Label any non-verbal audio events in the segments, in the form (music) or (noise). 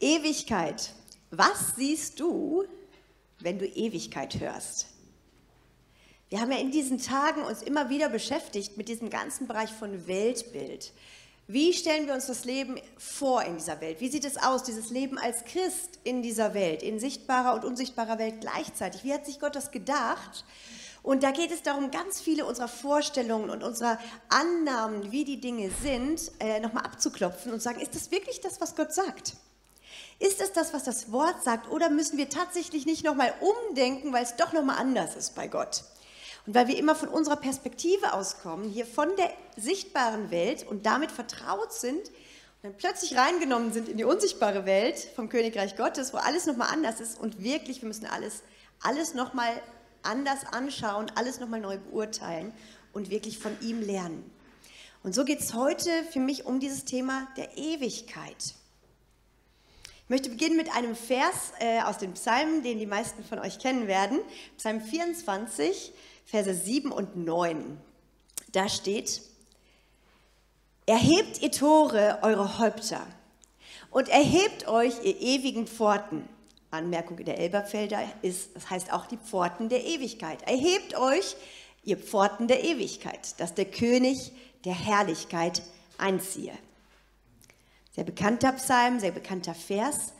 Ewigkeit. Was siehst du, wenn du Ewigkeit hörst? Wir haben ja in diesen Tagen uns immer wieder beschäftigt mit diesem ganzen Bereich von Weltbild. Wie stellen wir uns das Leben vor in dieser Welt? Wie sieht es aus, dieses Leben als Christ in dieser Welt, in sichtbarer und unsichtbarer Welt gleichzeitig? Wie hat sich Gott das gedacht? Und da geht es darum, ganz viele unserer Vorstellungen und unserer Annahmen, wie die Dinge sind, äh, nochmal abzuklopfen und sagen, ist das wirklich das, was Gott sagt? Ist es das, was das Wort sagt, oder müssen wir tatsächlich nicht nochmal umdenken, weil es doch nochmal anders ist bei Gott? Und weil wir immer von unserer Perspektive auskommen, hier von der sichtbaren Welt und damit vertraut sind und dann plötzlich reingenommen sind in die unsichtbare Welt vom Königreich Gottes, wo alles nochmal anders ist und wirklich, wir müssen alles, alles nochmal anders anschauen, alles nochmal neu beurteilen und wirklich von ihm lernen. Und so geht es heute für mich um dieses Thema der Ewigkeit. Ich möchte beginnen mit einem Vers äh, aus den Psalmen, den die meisten von euch kennen werden. Psalm 24, Verse 7 und 9. Da steht, Erhebt ihr Tore eure Häupter und erhebt euch ihr ewigen Pforten. Anmerkung in der Elberfelder ist, das heißt auch die Pforten der Ewigkeit. Erhebt euch ihr Pforten der Ewigkeit, dass der König der Herrlichkeit einziehe. Sehr bekannter Psalm, sehr bekannter Vers.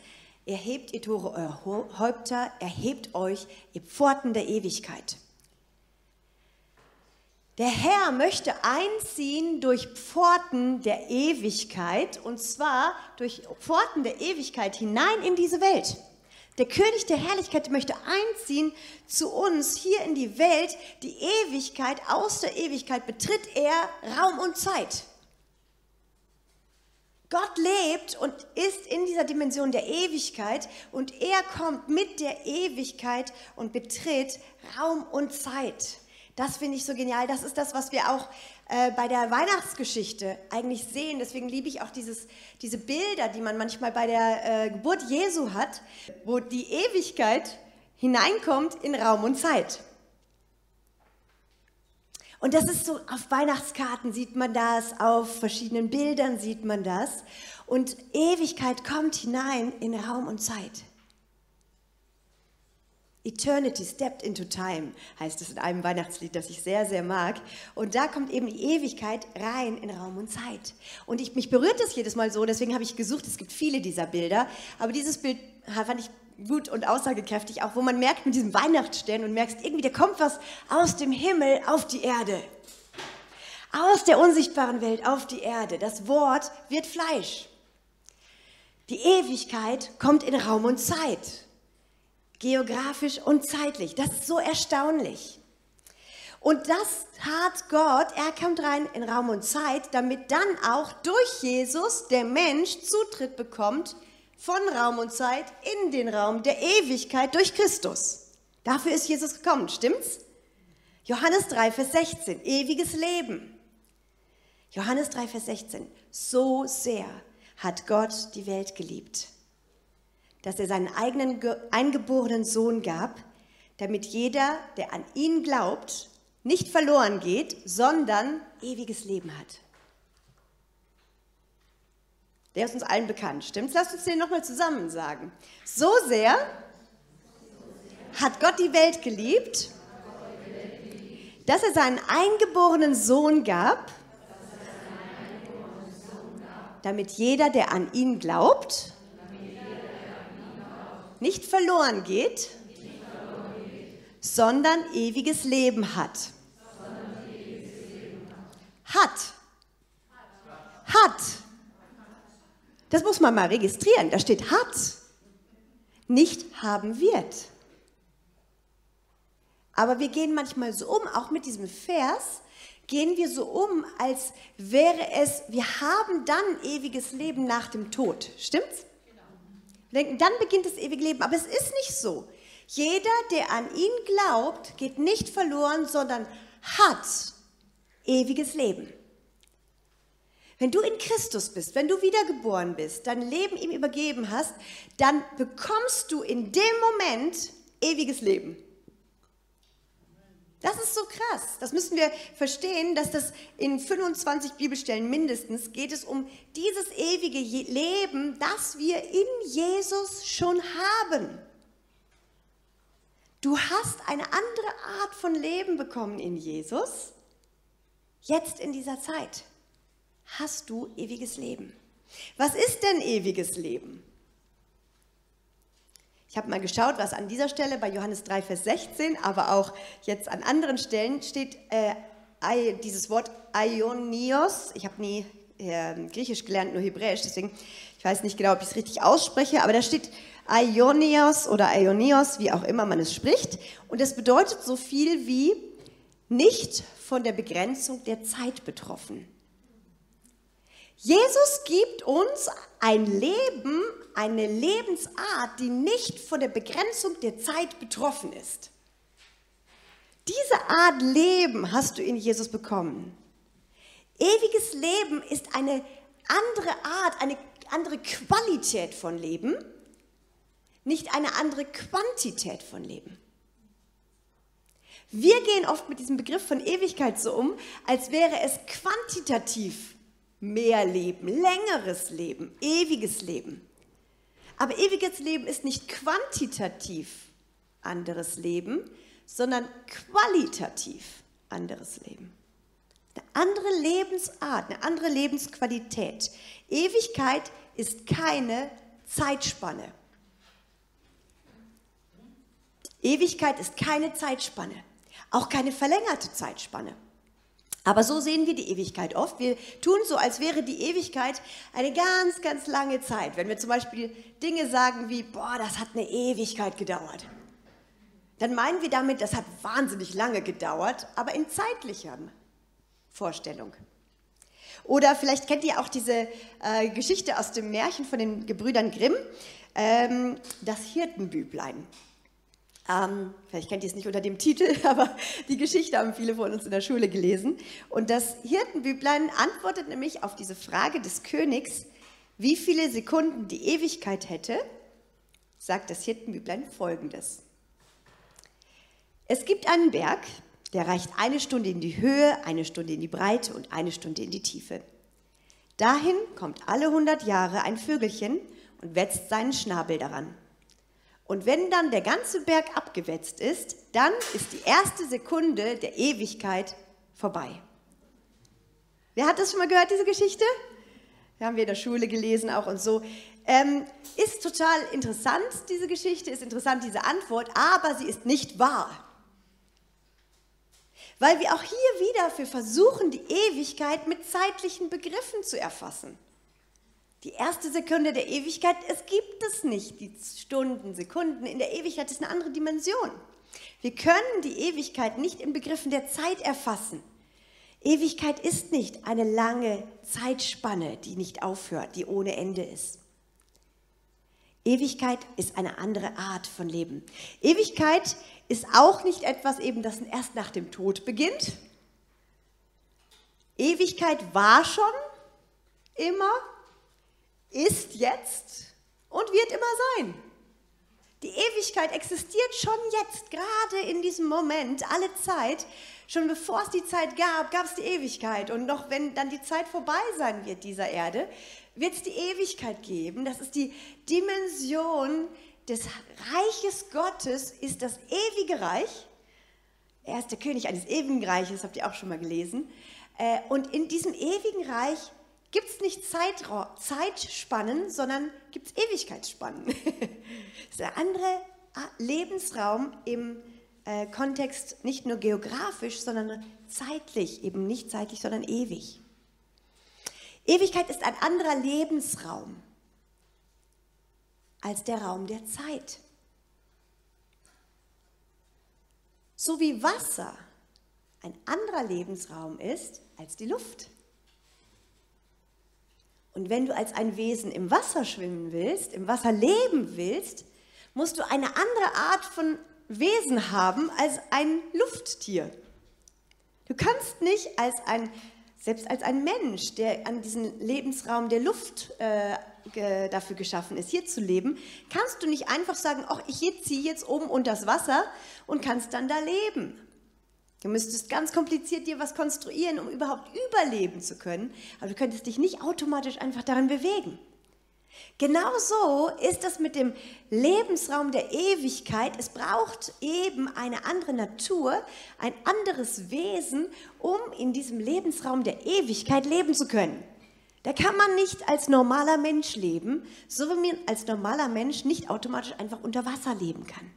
Erhebt ihr Tore eurer Häupter, erhebt euch ihr Pforten der Ewigkeit. Der Herr möchte einziehen durch Pforten der Ewigkeit und zwar durch Pforten der Ewigkeit hinein in diese Welt. Der König der Herrlichkeit möchte einziehen zu uns hier in die Welt. Die Ewigkeit, aus der Ewigkeit betritt er Raum und Zeit. Gott lebt und ist in dieser Dimension der Ewigkeit und er kommt mit der Ewigkeit und betritt Raum und Zeit. Das finde ich so genial. Das ist das, was wir auch äh, bei der Weihnachtsgeschichte eigentlich sehen. Deswegen liebe ich auch dieses, diese Bilder, die man manchmal bei der äh, Geburt Jesu hat, wo die Ewigkeit hineinkommt in Raum und Zeit. Und das ist so, auf Weihnachtskarten sieht man das, auf verschiedenen Bildern sieht man das. Und Ewigkeit kommt hinein in Raum und Zeit. Eternity stepped into time, heißt es in einem Weihnachtslied, das ich sehr, sehr mag. Und da kommt eben die Ewigkeit rein in Raum und Zeit. Und ich, mich berührt das jedes Mal so, deswegen habe ich gesucht, es gibt viele dieser Bilder. Aber dieses Bild fand ich gut und aussagekräftig, auch wo man merkt mit diesem Weihnachtsstern und merkst, irgendwie, da kommt was aus dem Himmel auf die Erde. Aus der unsichtbaren Welt auf die Erde. Das Wort wird Fleisch. Die Ewigkeit kommt in Raum und Zeit geografisch und zeitlich. Das ist so erstaunlich. Und das tat Gott, er kommt rein in Raum und Zeit, damit dann auch durch Jesus der Mensch Zutritt bekommt von Raum und Zeit in den Raum der Ewigkeit durch Christus. Dafür ist Jesus gekommen, stimmt's? Johannes 3, Vers 16, ewiges Leben. Johannes 3, Vers 16, so sehr hat Gott die Welt geliebt dass er seinen eigenen eingeborenen Sohn gab, damit jeder, der an ihn glaubt, nicht verloren geht, sondern ewiges Leben hat. Der ist uns allen bekannt, stimmt's? Lasst uns den nochmal zusammen sagen. So sehr hat Gott die Welt geliebt, dass er seinen eingeborenen Sohn gab, damit jeder, der an ihn glaubt, nicht verloren geht, sondern ewiges Leben hat. Hat. Hat. Das muss man mal registrieren. Da steht hat. Nicht haben wird. Aber wir gehen manchmal so um, auch mit diesem Vers, gehen wir so um, als wäre es, wir haben dann ewiges Leben nach dem Tod. Stimmt's? Wir denken, dann beginnt das ewige Leben. Aber es ist nicht so. Jeder, der an ihn glaubt, geht nicht verloren, sondern hat ewiges Leben. Wenn du in Christus bist, wenn du wiedergeboren bist, dein Leben ihm übergeben hast, dann bekommst du in dem Moment ewiges Leben. Das ist so krass. Das müssen wir verstehen, dass das in 25 Bibelstellen mindestens geht es um dieses ewige Leben, das wir in Jesus schon haben. Du hast eine andere Art von Leben bekommen in Jesus. Jetzt in dieser Zeit hast du ewiges Leben. Was ist denn ewiges Leben? Ich habe mal geschaut, was an dieser Stelle bei Johannes 3, Vers 16, aber auch jetzt an anderen Stellen steht äh, dieses Wort Aionios. Ich habe nie äh, Griechisch gelernt, nur Hebräisch, deswegen ich weiß nicht genau, ob ich es richtig ausspreche, aber da steht Aionios oder Aionios, wie auch immer man es spricht. Und das bedeutet so viel wie nicht von der Begrenzung der Zeit betroffen. Jesus gibt uns ein Leben, eine Lebensart, die nicht von der Begrenzung der Zeit betroffen ist. Diese Art Leben hast du in Jesus bekommen. Ewiges Leben ist eine andere Art, eine andere Qualität von Leben, nicht eine andere Quantität von Leben. Wir gehen oft mit diesem Begriff von Ewigkeit so um, als wäre es quantitativ mehr Leben, längeres Leben, ewiges Leben. Aber ewiges Leben ist nicht quantitativ anderes Leben, sondern qualitativ anderes Leben. Eine andere Lebensart, eine andere Lebensqualität. Ewigkeit ist keine Zeitspanne. Ewigkeit ist keine Zeitspanne, auch keine verlängerte Zeitspanne. Aber so sehen wir die Ewigkeit oft. Wir tun so, als wäre die Ewigkeit eine ganz, ganz lange Zeit. Wenn wir zum Beispiel Dinge sagen wie, boah, das hat eine Ewigkeit gedauert, dann meinen wir damit, das hat wahnsinnig lange gedauert, aber in zeitlicher Vorstellung. Oder vielleicht kennt ihr auch diese äh, Geschichte aus dem Märchen von den Gebrüdern Grimm, ähm, das Hirtenbüblein. Ähm, vielleicht kennt ihr es nicht unter dem Titel, (laughs) aber die Geschichte haben viele von uns in der Schule gelesen. Und das Hirtenbüblein antwortet nämlich auf diese Frage des Königs, wie viele Sekunden die Ewigkeit hätte, sagt das Hirtenbüblein folgendes. Es gibt einen Berg, der reicht eine Stunde in die Höhe, eine Stunde in die Breite und eine Stunde in die Tiefe. Dahin kommt alle 100 Jahre ein Vögelchen und wetzt seinen Schnabel daran. Und wenn dann der ganze Berg abgewetzt ist, dann ist die erste Sekunde der Ewigkeit vorbei. Wer hat das schon mal gehört, diese Geschichte? Wir haben wir in der Schule gelesen auch und so. Ähm, ist total interessant, diese Geschichte, ist interessant, diese Antwort, aber sie ist nicht wahr. Weil wir auch hier wieder für versuchen, die Ewigkeit mit zeitlichen Begriffen zu erfassen. Die erste Sekunde der Ewigkeit, es gibt es nicht, die Stunden, Sekunden. In der Ewigkeit ist eine andere Dimension. Wir können die Ewigkeit nicht in Begriffen der Zeit erfassen. Ewigkeit ist nicht eine lange Zeitspanne, die nicht aufhört, die ohne Ende ist. Ewigkeit ist eine andere Art von Leben. Ewigkeit ist auch nicht etwas eben, das erst nach dem Tod beginnt. Ewigkeit war schon immer ist jetzt und wird immer sein. Die Ewigkeit existiert schon jetzt, gerade in diesem Moment, alle Zeit. Schon bevor es die Zeit gab, gab es die Ewigkeit. Und noch wenn dann die Zeit vorbei sein wird dieser Erde, wird es die Ewigkeit geben. Das ist die Dimension des Reiches Gottes, ist das ewige Reich. Er ist der König eines ewigen Reiches, habt ihr auch schon mal gelesen. Äh, und in diesem ewigen Reich gibt es nicht Zeitra Zeitspannen, sondern gibt es Ewigkeitsspannen. (laughs) das ist ein anderer ah, Lebensraum im äh, Kontext nicht nur geografisch, sondern zeitlich, eben nicht zeitlich, sondern ewig. Ewigkeit ist ein anderer Lebensraum als der Raum der Zeit. So wie Wasser ein anderer Lebensraum ist als die Luft. Und wenn du als ein Wesen im Wasser schwimmen willst, im Wasser leben willst, musst du eine andere Art von Wesen haben als ein Lufttier. Du kannst nicht als ein, selbst als ein Mensch, der an diesen Lebensraum der Luft äh, dafür geschaffen ist, hier zu leben, kannst du nicht einfach sagen, ach, ich ziehe jetzt oben unter das Wasser und kannst dann da leben. Du müsstest ganz kompliziert dir was konstruieren, um überhaupt überleben zu können, aber du könntest dich nicht automatisch einfach daran bewegen. Genauso ist das mit dem Lebensraum der Ewigkeit. Es braucht eben eine andere Natur, ein anderes Wesen, um in diesem Lebensraum der Ewigkeit leben zu können. Da kann man nicht als normaler Mensch leben, so wie man als normaler Mensch nicht automatisch einfach unter Wasser leben kann.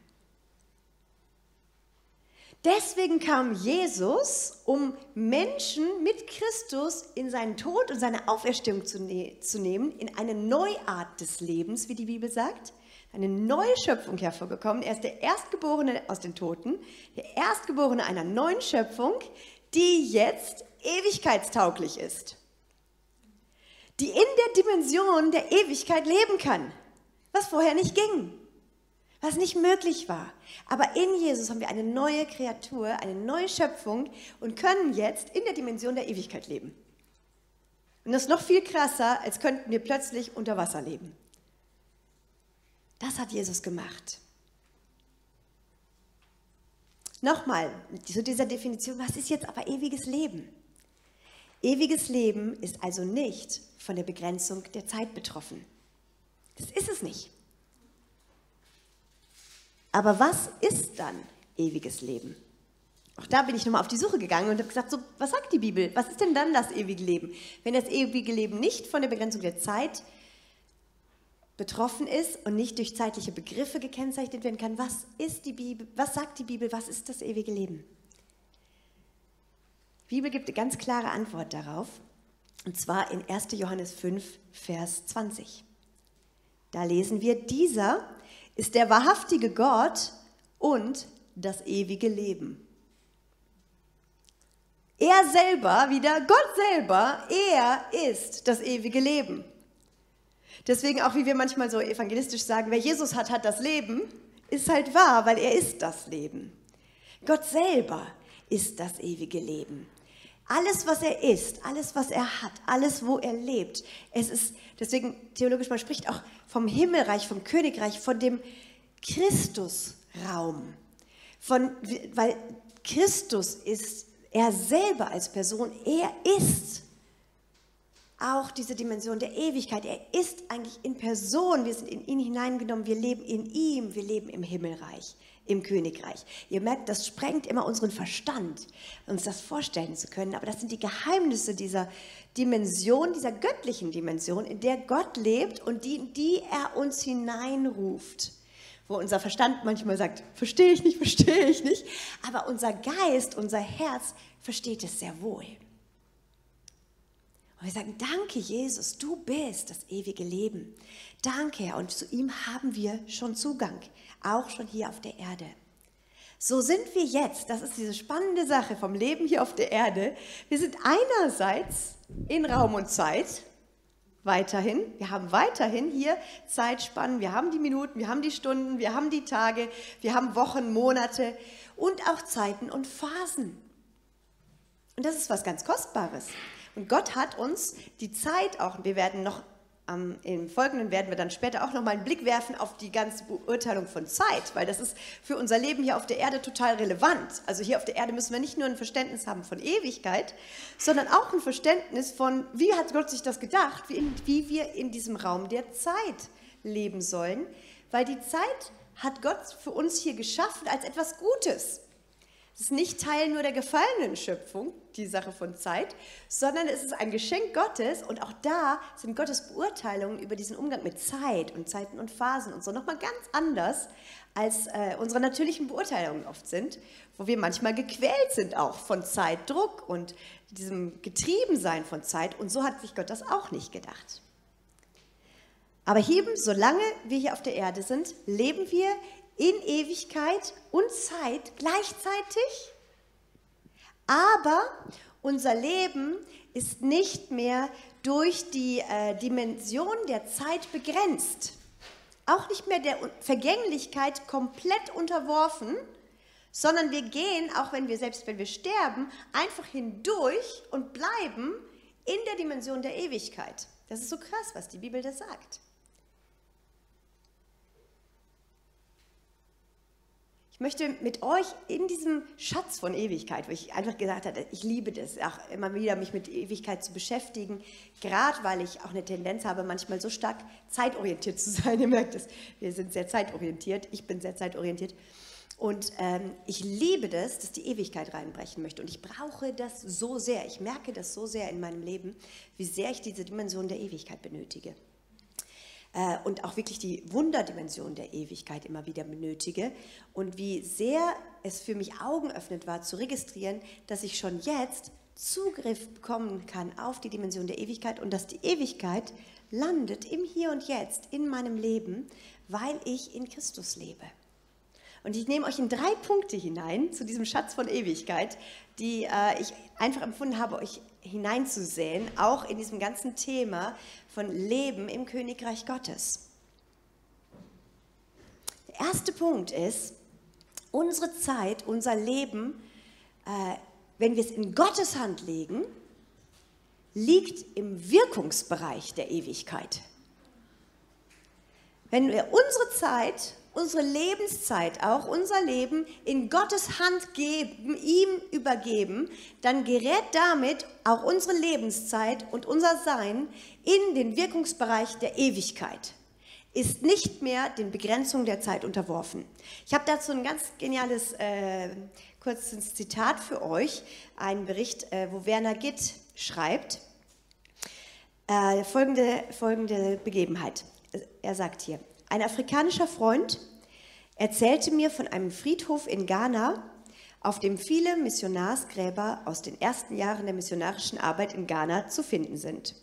Deswegen kam Jesus, um Menschen mit Christus in seinen Tod und seine Auferstehung zu, ne zu, nehmen, in eine Neuart des Lebens, wie die Bibel sagt, eine neue Schöpfung hervorgekommen. Er ist der Erstgeborene aus den Toten, der Erstgeborene einer neuen Schöpfung, die jetzt ewigkeitstauglich ist, die in der Dimension der Ewigkeit leben kann, was vorher nicht ging was nicht möglich war. Aber in Jesus haben wir eine neue Kreatur, eine neue Schöpfung und können jetzt in der Dimension der Ewigkeit leben. Und das ist noch viel krasser, als könnten wir plötzlich unter Wasser leben. Das hat Jesus gemacht. Nochmal zu dieser Definition, was ist jetzt aber ewiges Leben? Ewiges Leben ist also nicht von der Begrenzung der Zeit betroffen. Das ist es nicht. Aber was ist dann ewiges Leben? Auch da bin ich nochmal auf die Suche gegangen und habe gesagt, so, was sagt die Bibel? Was ist denn dann das ewige Leben? Wenn das ewige Leben nicht von der Begrenzung der Zeit betroffen ist und nicht durch zeitliche Begriffe gekennzeichnet werden kann, was ist die Bibel? Was sagt die Bibel? Was ist das ewige Leben? Die Bibel gibt eine ganz klare Antwort darauf, und zwar in 1. Johannes 5, Vers 20. Da lesen wir, dieser ist der wahrhaftige Gott und das ewige Leben. Er selber, wieder Gott selber, er ist das ewige Leben. Deswegen auch, wie wir manchmal so evangelistisch sagen, wer Jesus hat, hat das Leben, ist halt wahr, weil er ist das Leben. Gott selber ist das ewige Leben. Alles, was er ist, alles, was er hat, alles, wo er lebt, es ist, deswegen theologisch, man spricht auch vom Himmelreich, vom Königreich, von dem Christusraum. Von, weil Christus ist, er selber als Person, er ist auch diese Dimension der Ewigkeit. Er ist eigentlich in Person. Wir sind in ihn hineingenommen. Wir leben in ihm. Wir leben im Himmelreich im Königreich. Ihr merkt, das sprengt immer unseren Verstand, uns das vorstellen zu können. Aber das sind die Geheimnisse dieser Dimension, dieser göttlichen Dimension, in der Gott lebt und die, die er uns hineinruft. Wo unser Verstand manchmal sagt, verstehe ich nicht, verstehe ich nicht. Aber unser Geist, unser Herz versteht es sehr wohl. Und wir sagen, danke Jesus, du bist das ewige Leben. Danke, Herr. Und zu ihm haben wir schon Zugang auch schon hier auf der Erde. So sind wir jetzt, das ist diese spannende Sache vom Leben hier auf der Erde. Wir sind einerseits in Raum und Zeit, weiterhin. Wir haben weiterhin hier Zeitspannen, wir haben die Minuten, wir haben die Stunden, wir haben die Tage, wir haben Wochen, Monate und auch Zeiten und Phasen. Und das ist was ganz Kostbares. Und Gott hat uns die Zeit auch, wir werden noch ähm, Im Folgenden werden wir dann später auch nochmal einen Blick werfen auf die ganze Beurteilung von Zeit, weil das ist für unser Leben hier auf der Erde total relevant. Also hier auf der Erde müssen wir nicht nur ein Verständnis haben von Ewigkeit, sondern auch ein Verständnis von, wie hat Gott sich das gedacht, wie, in, wie wir in diesem Raum der Zeit leben sollen, weil die Zeit hat Gott für uns hier geschaffen als etwas Gutes. Es ist nicht Teil nur der gefallenen Schöpfung, die Sache von Zeit, sondern es ist ein Geschenk Gottes und auch da sind Gottes Beurteilungen über diesen Umgang mit Zeit und Zeiten und Phasen und so nochmal ganz anders, als äh, unsere natürlichen Beurteilungen oft sind, wo wir manchmal gequält sind auch von Zeitdruck und diesem Getriebensein von Zeit und so hat sich Gott das auch nicht gedacht. Aber eben, solange wir hier auf der Erde sind, leben wir in Ewigkeit und Zeit gleichzeitig, aber unser Leben ist nicht mehr durch die äh, Dimension der Zeit begrenzt, auch nicht mehr der Vergänglichkeit komplett unterworfen, sondern wir gehen, auch wenn wir selbst wenn wir sterben, einfach hindurch und bleiben in der Dimension der Ewigkeit. Das ist so krass, was die Bibel da sagt. Möchte mit euch in diesem Schatz von Ewigkeit, wo ich einfach gesagt habe, ich liebe das, auch immer wieder mich mit Ewigkeit zu beschäftigen, gerade weil ich auch eine Tendenz habe, manchmal so stark zeitorientiert zu sein. (laughs) Ihr merkt es, wir sind sehr zeitorientiert, ich bin sehr zeitorientiert. Und ähm, ich liebe das, dass die Ewigkeit reinbrechen möchte. Und ich brauche das so sehr. Ich merke das so sehr in meinem Leben, wie sehr ich diese Dimension der Ewigkeit benötige. Äh, und auch wirklich die Wunderdimension der Ewigkeit immer wieder benötige. Und wie sehr es für mich Augen öffnet war, zu registrieren, dass ich schon jetzt Zugriff bekommen kann auf die Dimension der Ewigkeit und dass die Ewigkeit landet im Hier und Jetzt in meinem Leben, weil ich in Christus lebe. Und ich nehme euch in drei Punkte hinein zu diesem Schatz von Ewigkeit, die äh, ich einfach empfunden habe, euch hineinzusehen, auch in diesem ganzen Thema von Leben im Königreich Gottes. Der erste Punkt ist, unsere Zeit, unser Leben, äh, wenn wir es in Gottes Hand legen, liegt im Wirkungsbereich der Ewigkeit. Wenn wir unsere Zeit unsere Lebenszeit, auch unser Leben in Gottes Hand geben, ihm übergeben, dann gerät damit auch unsere Lebenszeit und unser Sein in den Wirkungsbereich der Ewigkeit, ist nicht mehr den Begrenzungen der Zeit unterworfen. Ich habe dazu ein ganz geniales äh, kurzes Zitat für euch, einen Bericht, äh, wo Werner Gitt schreibt, äh, folgende, folgende Begebenheit. Er sagt hier, ein afrikanischer Freund erzählte mir von einem Friedhof in Ghana, auf dem viele Missionarsgräber aus den ersten Jahren der missionarischen Arbeit in Ghana zu finden sind.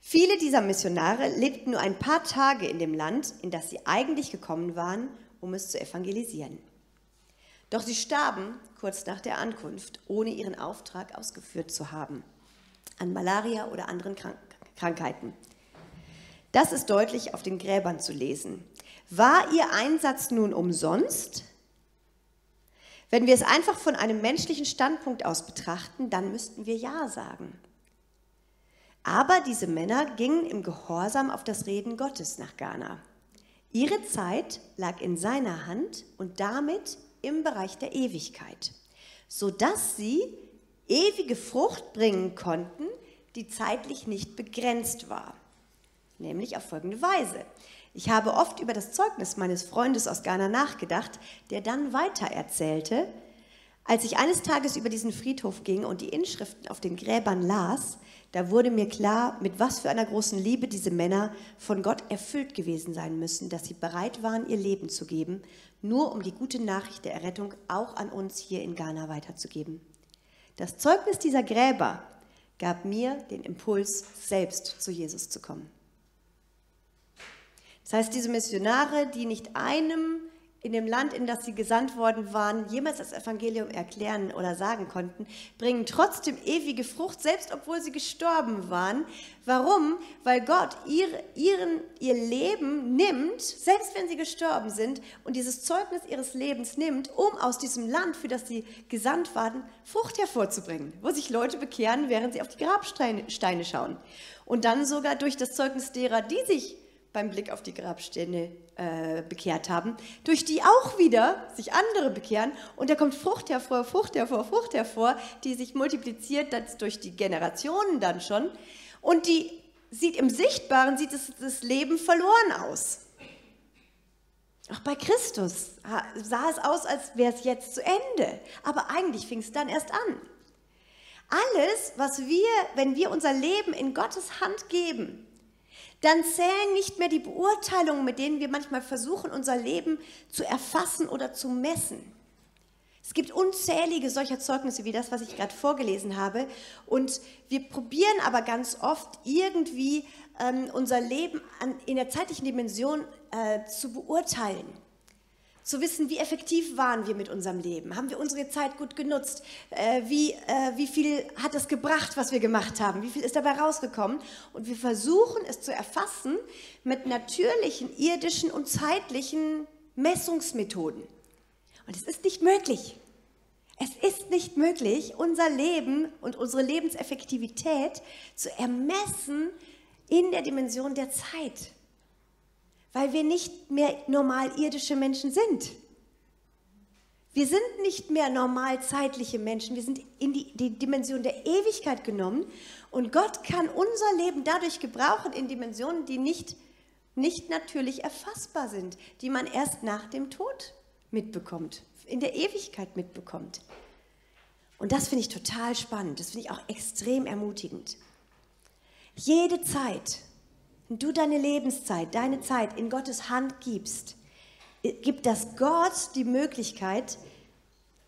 Viele dieser Missionare lebten nur ein paar Tage in dem Land, in das sie eigentlich gekommen waren, um es zu evangelisieren. Doch sie starben kurz nach der Ankunft, ohne ihren Auftrag ausgeführt zu haben, an Malaria oder anderen Krank Krankheiten. Das ist deutlich auf den Gräbern zu lesen. War Ihr Einsatz nun umsonst? Wenn wir es einfach von einem menschlichen Standpunkt aus betrachten, dann müssten wir Ja sagen. Aber diese Männer gingen im Gehorsam auf das Reden Gottes nach Ghana. Ihre Zeit lag in seiner Hand und damit im Bereich der Ewigkeit, sodass sie ewige Frucht bringen konnten, die zeitlich nicht begrenzt war nämlich auf folgende Weise. Ich habe oft über das Zeugnis meines Freundes aus Ghana nachgedacht, der dann weiter erzählte, als ich eines Tages über diesen Friedhof ging und die Inschriften auf den Gräbern las, da wurde mir klar, mit was für einer großen Liebe diese Männer von Gott erfüllt gewesen sein müssen, dass sie bereit waren, ihr Leben zu geben, nur um die gute Nachricht der Errettung auch an uns hier in Ghana weiterzugeben. Das Zeugnis dieser Gräber gab mir den Impuls, selbst zu Jesus zu kommen. Das heißt, diese Missionare, die nicht einem in dem Land, in das sie gesandt worden waren, jemals das Evangelium erklären oder sagen konnten, bringen trotzdem ewige Frucht, selbst obwohl sie gestorben waren. Warum? Weil Gott ihr, ihren, ihr Leben nimmt, selbst wenn sie gestorben sind, und dieses Zeugnis ihres Lebens nimmt, um aus diesem Land, für das sie gesandt waren, Frucht hervorzubringen, wo sich Leute bekehren, während sie auf die Grabsteine schauen. Und dann sogar durch das Zeugnis derer, die sich beim Blick auf die Grabsteine äh, bekehrt haben, durch die auch wieder sich andere bekehren und da kommt Frucht hervor, Frucht hervor, Frucht hervor, die sich multipliziert das durch die Generationen dann schon und die sieht im Sichtbaren, sieht das, das Leben verloren aus. Auch bei Christus sah es aus, als wäre es jetzt zu Ende, aber eigentlich fing es dann erst an. Alles, was wir, wenn wir unser Leben in Gottes Hand geben, dann zählen nicht mehr die Beurteilungen, mit denen wir manchmal versuchen, unser Leben zu erfassen oder zu messen. Es gibt unzählige solcher Zeugnisse wie das, was ich gerade vorgelesen habe. Und wir probieren aber ganz oft irgendwie ähm, unser Leben an, in der zeitlichen Dimension äh, zu beurteilen zu wissen, wie effektiv waren wir mit unserem Leben? Haben wir unsere Zeit gut genutzt? Äh, wie, äh, wie viel hat es gebracht, was wir gemacht haben? Wie viel ist dabei rausgekommen? Und wir versuchen es zu erfassen mit natürlichen, irdischen und zeitlichen Messungsmethoden. Und es ist nicht möglich. Es ist nicht möglich, unser Leben und unsere Lebenseffektivität zu ermessen in der Dimension der Zeit weil wir nicht mehr normal irdische Menschen sind. Wir sind nicht mehr normal zeitliche Menschen, wir sind in die, die, Dimension der Ewigkeit genommen und Gott kann unser Leben dadurch gebrauchen in Dimensionen, die nicht, nicht natürlich erfassbar sind, die man erst nach dem Tod mitbekommt, in der Ewigkeit mitbekommt. Und das finde ich total spannend, das finde ich auch extrem ermutigend. Jede Zeit, du deine Lebenszeit, deine Zeit in Gottes Hand gibst, gibt das Gott die Möglichkeit,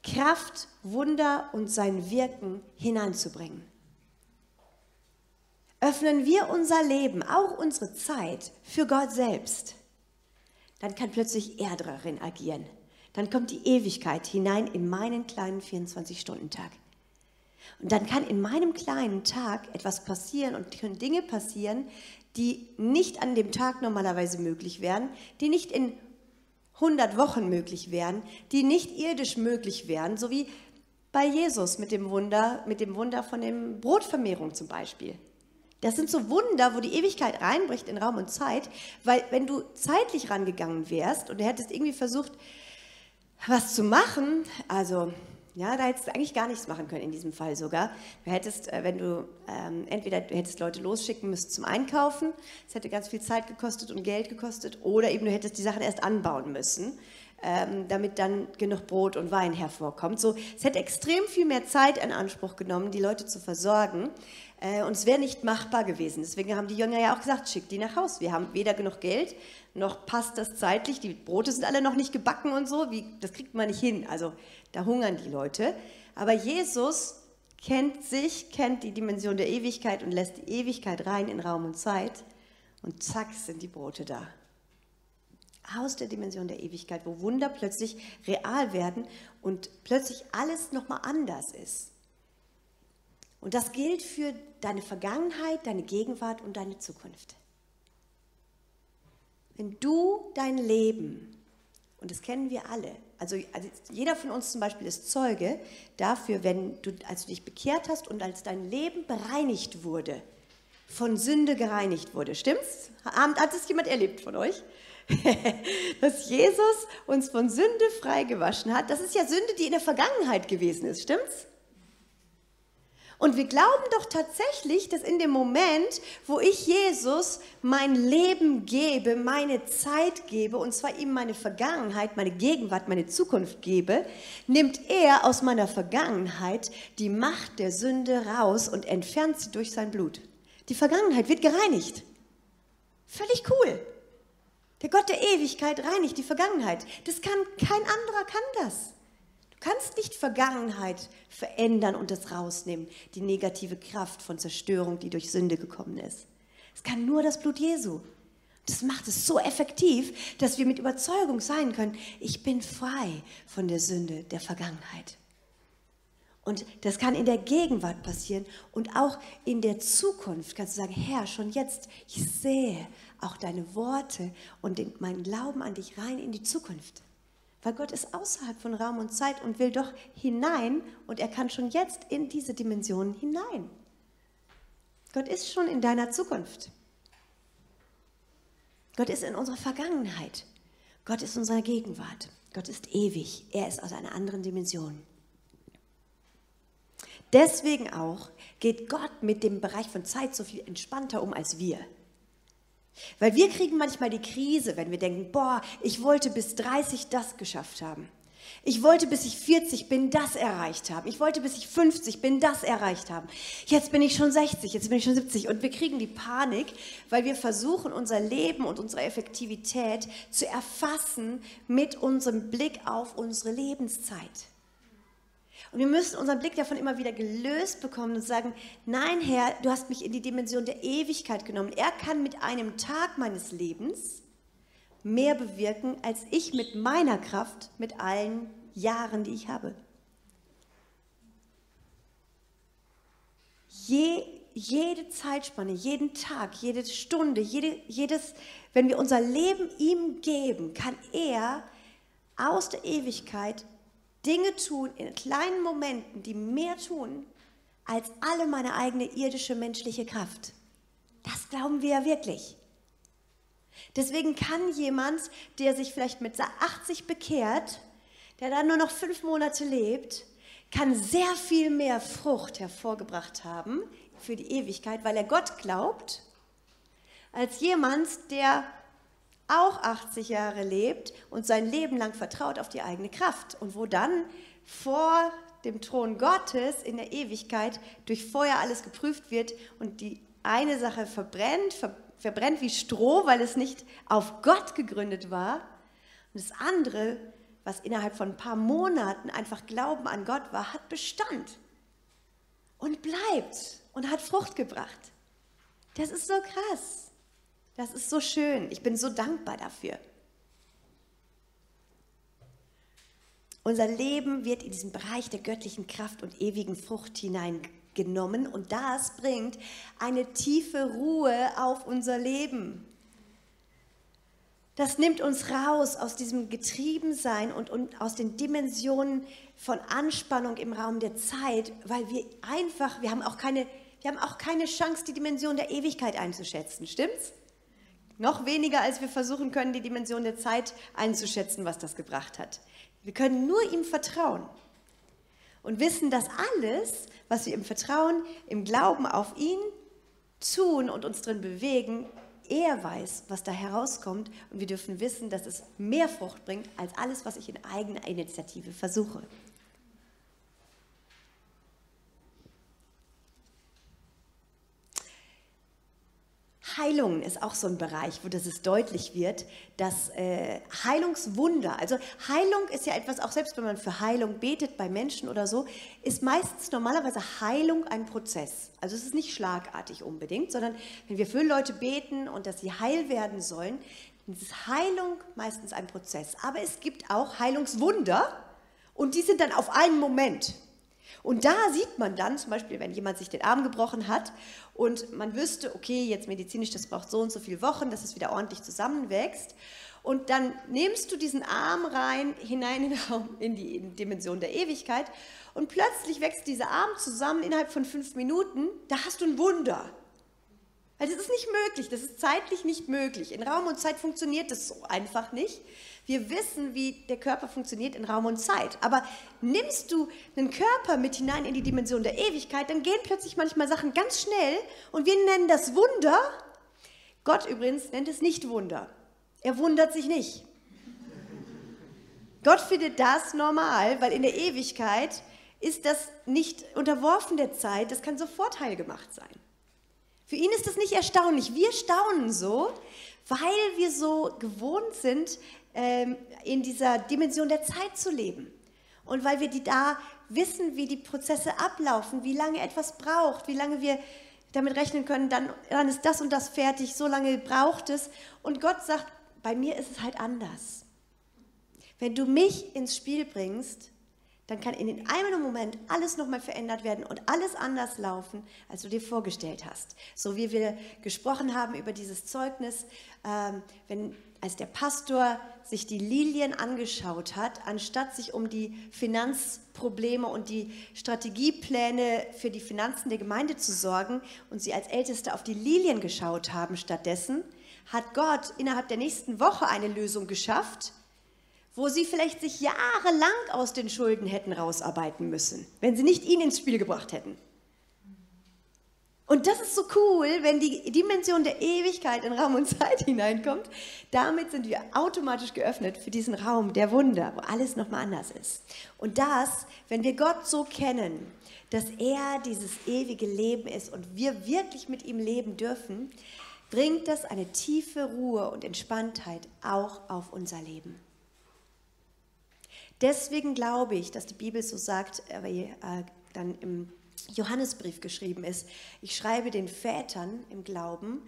Kraft, Wunder und sein Wirken hineinzubringen. Öffnen wir unser Leben, auch unsere Zeit für Gott selbst, dann kann plötzlich er darin agieren. Dann kommt die Ewigkeit hinein in meinen kleinen 24-Stunden-Tag. Und dann kann in meinem kleinen Tag etwas passieren und können Dinge passieren, die nicht an dem Tag normalerweise möglich wären, die nicht in 100 Wochen möglich wären, die nicht irdisch möglich wären, so wie bei Jesus mit dem Wunder, mit dem Wunder von dem Brotvermehrung zum Beispiel. Das sind so Wunder, wo die Ewigkeit reinbricht in Raum und Zeit, weil wenn du zeitlich rangegangen wärst und du hättest irgendwie versucht, was zu machen, also ja, da hättest du eigentlich gar nichts machen können in diesem Fall sogar. Du hättest, äh, wenn du ähm, entweder du hättest Leute losschicken müssen zum Einkaufen, es hätte ganz viel Zeit gekostet und Geld gekostet, oder eben du hättest die Sachen erst anbauen müssen, ähm, damit dann genug Brot und Wein hervorkommt. So, es hätte extrem viel mehr Zeit in Anspruch genommen, die Leute zu versorgen. Äh, und es wäre nicht machbar gewesen. Deswegen haben die Jünger ja auch gesagt, schickt die nach Haus. Wir haben weder genug Geld, noch passt das zeitlich. Die Brote sind alle noch nicht gebacken und so. Wie, das kriegt man nicht hin. Also da hungern die Leute. Aber Jesus kennt sich, kennt die Dimension der Ewigkeit und lässt die Ewigkeit rein in Raum und Zeit. Und zack sind die Brote da. Aus der Dimension der Ewigkeit, wo Wunder plötzlich real werden und plötzlich alles nochmal anders ist. Und das gilt für deine Vergangenheit, deine Gegenwart und deine Zukunft. Wenn du dein Leben, und das kennen wir alle, also, also, jeder von uns zum Beispiel ist Zeuge dafür, wenn du, als du dich bekehrt hast und als dein Leben bereinigt wurde, von Sünde gereinigt wurde. Stimmt's? Hat es jemand erlebt von euch? (laughs) Dass Jesus uns von Sünde freigewaschen hat. Das ist ja Sünde, die in der Vergangenheit gewesen ist. Stimmt's? Und wir glauben doch tatsächlich, dass in dem Moment, wo ich Jesus mein Leben gebe, meine Zeit gebe, und zwar ihm meine Vergangenheit, meine Gegenwart, meine Zukunft gebe, nimmt er aus meiner Vergangenheit die Macht der Sünde raus und entfernt sie durch sein Blut. Die Vergangenheit wird gereinigt. Völlig cool. Der Gott der Ewigkeit reinigt die Vergangenheit. Das kann kein anderer kann das kannst nicht Vergangenheit verändern und das rausnehmen, die negative Kraft von Zerstörung, die durch Sünde gekommen ist. Es kann nur das Blut Jesu. Das macht es so effektiv, dass wir mit Überzeugung sein können, ich bin frei von der Sünde der Vergangenheit. Und das kann in der Gegenwart passieren und auch in der Zukunft kannst du sagen, Herr, schon jetzt, ich sehe auch deine Worte und den, meinen Glauben an dich rein in die Zukunft. Weil Gott ist außerhalb von Raum und Zeit und will doch hinein und er kann schon jetzt in diese Dimensionen hinein. Gott ist schon in deiner Zukunft. Gott ist in unserer Vergangenheit. Gott ist in unserer Gegenwart. Gott ist ewig. Er ist aus einer anderen Dimension. Deswegen auch geht Gott mit dem Bereich von Zeit so viel entspannter um als wir. Weil wir kriegen manchmal die Krise, wenn wir denken, boah, ich wollte bis 30 das geschafft haben. Ich wollte, bis ich 40 bin, das erreicht haben. Ich wollte, bis ich 50 bin, das erreicht haben. Jetzt bin ich schon 60, jetzt bin ich schon 70. Und wir kriegen die Panik, weil wir versuchen, unser Leben und unsere Effektivität zu erfassen mit unserem Blick auf unsere Lebenszeit. Und wir müssen unseren Blick davon immer wieder gelöst bekommen und sagen, nein Herr, du hast mich in die Dimension der Ewigkeit genommen. Er kann mit einem Tag meines Lebens mehr bewirken, als ich mit meiner Kraft, mit allen Jahren, die ich habe. Je, jede Zeitspanne, jeden Tag, jede Stunde, jede, jedes, wenn wir unser Leben ihm geben, kann er aus der Ewigkeit Dinge tun in kleinen Momenten, die mehr tun als alle meine eigene irdische menschliche Kraft. Das glauben wir ja wirklich. Deswegen kann jemand, der sich vielleicht mit 80 bekehrt, der dann nur noch fünf Monate lebt, kann sehr viel mehr Frucht hervorgebracht haben für die Ewigkeit, weil er Gott glaubt, als jemand, der auch 80 Jahre lebt und sein Leben lang vertraut auf die eigene Kraft und wo dann vor dem Thron Gottes in der Ewigkeit durch Feuer alles geprüft wird und die eine Sache verbrennt, ver verbrennt wie Stroh, weil es nicht auf Gott gegründet war. Und das andere, was innerhalb von ein paar Monaten einfach Glauben an Gott war, hat Bestand und bleibt und hat Frucht gebracht. Das ist so krass. Das ist so schön. Ich bin so dankbar dafür. Unser Leben wird in diesen Bereich der göttlichen Kraft und ewigen Frucht hineingenommen und das bringt eine tiefe Ruhe auf unser Leben. Das nimmt uns raus aus diesem Getriebensein und, und aus den Dimensionen von Anspannung im Raum der Zeit, weil wir einfach, wir haben auch keine, wir haben auch keine Chance, die Dimension der Ewigkeit einzuschätzen. Stimmt's? Noch weniger, als wir versuchen können, die Dimension der Zeit einzuschätzen, was das gebracht hat. Wir können nur ihm vertrauen und wissen, dass alles, was wir im Vertrauen, im Glauben auf ihn tun und uns drin bewegen, er weiß, was da herauskommt und wir dürfen wissen, dass es mehr Frucht bringt als alles, was ich in eigener Initiative versuche. Heilung ist auch so ein Bereich, wo das es deutlich wird, dass äh, Heilungswunder, also Heilung ist ja etwas, auch selbst wenn man für Heilung betet bei Menschen oder so, ist meistens normalerweise Heilung ein Prozess. Also es ist nicht schlagartig unbedingt, sondern wenn wir für Leute beten und dass sie heil werden sollen, dann ist Heilung meistens ein Prozess. Aber es gibt auch Heilungswunder und die sind dann auf einen Moment. Und da sieht man dann zum Beispiel, wenn jemand sich den Arm gebrochen hat und man wüsste, okay, jetzt medizinisch, das braucht so und so viele Wochen, dass es wieder ordentlich zusammenwächst. Und dann nimmst du diesen Arm rein, hinein in die Dimension der Ewigkeit und plötzlich wächst dieser Arm zusammen innerhalb von fünf Minuten. Da hast du ein Wunder. Weil das ist nicht möglich, das ist zeitlich nicht möglich. In Raum und Zeit funktioniert das so einfach nicht. Wir wissen, wie der Körper funktioniert in Raum und Zeit. Aber nimmst du einen Körper mit hinein in die Dimension der Ewigkeit, dann gehen plötzlich manchmal Sachen ganz schnell und wir nennen das Wunder. Gott übrigens nennt es nicht Wunder. Er wundert sich nicht. Gott findet das normal, weil in der Ewigkeit ist das nicht unterworfen der Zeit, das kann sofort heil sein. Für ihn ist das nicht erstaunlich. Wir staunen so, weil wir so gewohnt sind, in dieser Dimension der Zeit zu leben. Und weil wir die da wissen, wie die Prozesse ablaufen, wie lange etwas braucht, wie lange wir damit rechnen können, dann, dann ist das und das fertig, so lange braucht es. Und Gott sagt, bei mir ist es halt anders. Wenn du mich ins Spiel bringst, dann kann in einem Moment alles nochmal verändert werden und alles anders laufen, als du dir vorgestellt hast. So wie wir gesprochen haben über dieses Zeugnis, ähm, wenn als der Pastor sich die Lilien angeschaut hat, anstatt sich um die Finanzprobleme und die Strategiepläne für die Finanzen der Gemeinde zu sorgen und sie als Älteste auf die Lilien geschaut haben stattdessen, hat Gott innerhalb der nächsten Woche eine Lösung geschafft, wo sie vielleicht sich jahrelang aus den Schulden hätten rausarbeiten müssen, wenn sie nicht ihn ins Spiel gebracht hätten. Und das ist so cool, wenn die Dimension der Ewigkeit in Raum und Zeit (laughs) hineinkommt. Damit sind wir automatisch geöffnet für diesen Raum der Wunder, wo alles nochmal anders ist. Und das, wenn wir Gott so kennen, dass er dieses ewige Leben ist und wir wirklich mit ihm leben dürfen, bringt das eine tiefe Ruhe und Entspanntheit auch auf unser Leben. Deswegen glaube ich, dass die Bibel so sagt, äh, dann im Johannesbrief geschrieben ist. Ich schreibe den Vätern im Glauben,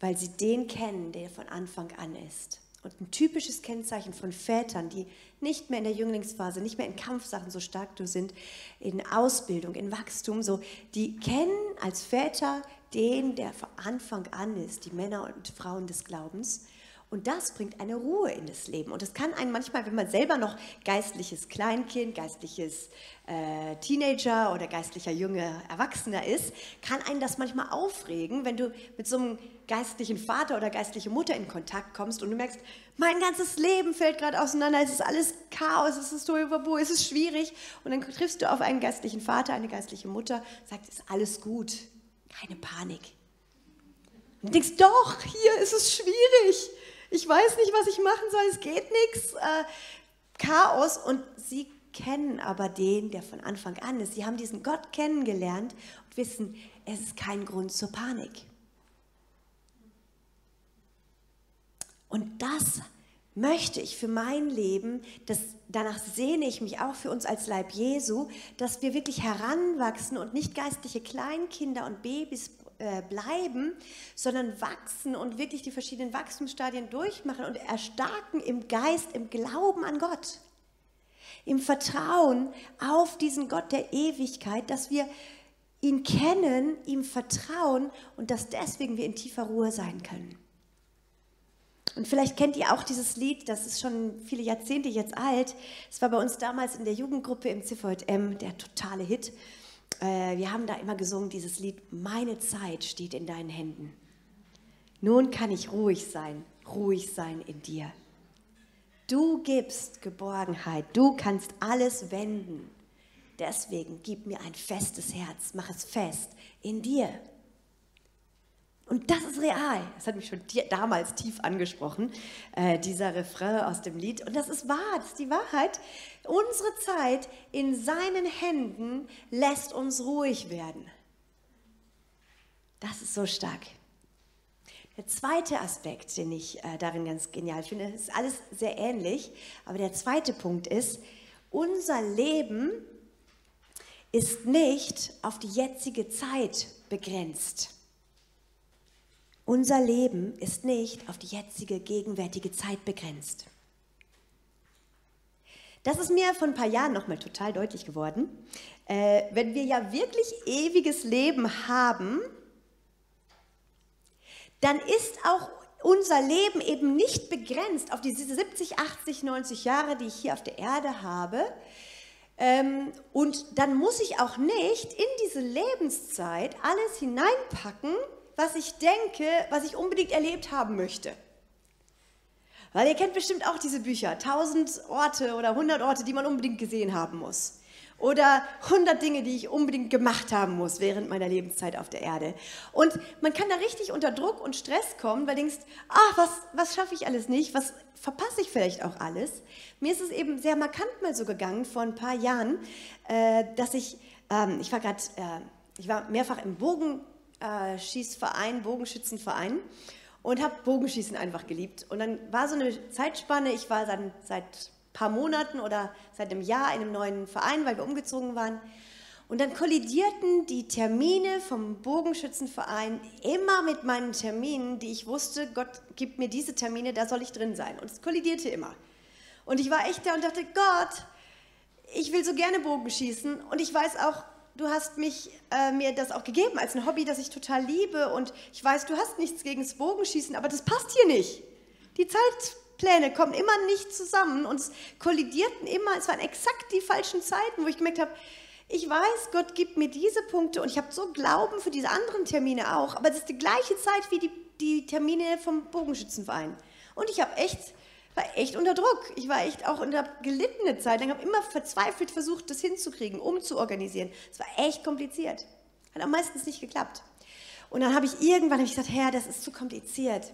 weil sie den kennen, der von Anfang an ist. Und ein typisches Kennzeichen von Vätern, die nicht mehr in der Jünglingsphase, nicht mehr in Kampfsachen so stark sind, in Ausbildung, in Wachstum, so, die kennen als Väter den, der von Anfang an ist, die Männer und Frauen des Glaubens. Und das bringt eine Ruhe in das Leben. Und das kann einen manchmal, wenn man selber noch geistliches Kleinkind, geistliches äh, Teenager oder geistlicher junger Erwachsener ist, kann einen das manchmal aufregen, wenn du mit so einem geistlichen Vater oder geistliche Mutter in Kontakt kommst und du merkst, mein ganzes Leben fällt gerade auseinander, es ist alles Chaos, es ist Tohuwabohu, es ist schwierig. Und dann triffst du auf einen geistlichen Vater, eine geistliche Mutter, sagt, es ist alles gut, keine Panik. Und du denkst, doch, hier ist es schwierig ich weiß nicht, was ich machen soll, es geht nichts, äh, Chaos. Und sie kennen aber den, der von Anfang an ist. Sie haben diesen Gott kennengelernt und wissen, es ist kein Grund zur Panik. Und das möchte ich für mein Leben, das, danach sehne ich mich auch für uns als Leib Jesu, dass wir wirklich heranwachsen und nicht geistliche Kleinkinder und Babys äh, bleiben, sondern wachsen und wirklich die verschiedenen Wachstumsstadien durchmachen und erstarken im Geist, im Glauben an Gott. Im Vertrauen auf diesen Gott der Ewigkeit, dass wir ihn kennen, ihm vertrauen und dass deswegen wir in tiefer Ruhe sein können. Und vielleicht kennt ihr auch dieses Lied, das ist schon viele Jahrzehnte jetzt alt. Es war bei uns damals in der Jugendgruppe im CVM der totale Hit äh, wir haben da immer gesungen, dieses Lied, meine Zeit steht in deinen Händen. Nun kann ich ruhig sein, ruhig sein in dir. Du gibst Geborgenheit, du kannst alles wenden. Deswegen gib mir ein festes Herz, mach es fest in dir. Und das ist real. Das hat mich schon damals tief angesprochen, äh, dieser Refrain aus dem Lied. Und das ist wahr, das ist die Wahrheit. Unsere Zeit in seinen Händen lässt uns ruhig werden. Das ist so stark. Der zweite Aspekt, den ich äh, darin ganz genial finde, ist alles sehr ähnlich, aber der zweite Punkt ist, unser Leben ist nicht auf die jetzige Zeit begrenzt. Unser Leben ist nicht auf die jetzige, gegenwärtige Zeit begrenzt. Das ist mir vor ein paar Jahren nochmal total deutlich geworden. Äh, wenn wir ja wirklich ewiges Leben haben, dann ist auch unser Leben eben nicht begrenzt auf diese 70, 80, 90 Jahre, die ich hier auf der Erde habe. Ähm, und dann muss ich auch nicht in diese Lebenszeit alles hineinpacken, was ich denke, was ich unbedingt erlebt haben möchte. Weil ihr kennt bestimmt auch diese Bücher, 1000 Orte oder 100 Orte, die man unbedingt gesehen haben muss. Oder 100 Dinge, die ich unbedingt gemacht haben muss während meiner Lebenszeit auf der Erde. Und man kann da richtig unter Druck und Stress kommen, weil du denkst, ach, was, was schaffe ich alles nicht? Was verpasse ich vielleicht auch alles? Mir ist es eben sehr markant mal so gegangen vor ein paar Jahren, äh, dass ich, ähm, ich war gerade, äh, ich war mehrfach im Bogen äh, Bogenschützenverein und habe Bogenschießen einfach geliebt. Und dann war so eine Zeitspanne, ich war dann seit ein paar Monaten oder seit einem Jahr in einem neuen Verein, weil wir umgezogen waren. Und dann kollidierten die Termine vom Bogenschützenverein immer mit meinen Terminen, die ich wusste, Gott gibt mir diese Termine, da soll ich drin sein. Und es kollidierte immer. Und ich war echt da und dachte, Gott, ich will so gerne Bogen schießen und ich weiß auch, du hast mich, äh, mir das auch gegeben als ein Hobby, das ich total liebe und ich weiß, du hast nichts gegen das Bogenschießen, aber das passt hier nicht. Die Zeitpläne kommen immer nicht zusammen und es kollidierten immer, es waren exakt die falschen Zeiten, wo ich gemerkt habe, ich weiß, Gott gibt mir diese Punkte und ich habe so Glauben für diese anderen Termine auch, aber es ist die gleiche Zeit wie die, die Termine vom Bogenschützenverein. Und ich habe echt war echt unter Druck. Ich war echt auch unter gelittene Zeit. Ich habe immer verzweifelt versucht, das hinzukriegen, umzuorganisieren. Es war echt kompliziert. Hat am meisten nicht geklappt. Und dann habe ich irgendwann hab ich gesagt, Herr, das ist zu kompliziert.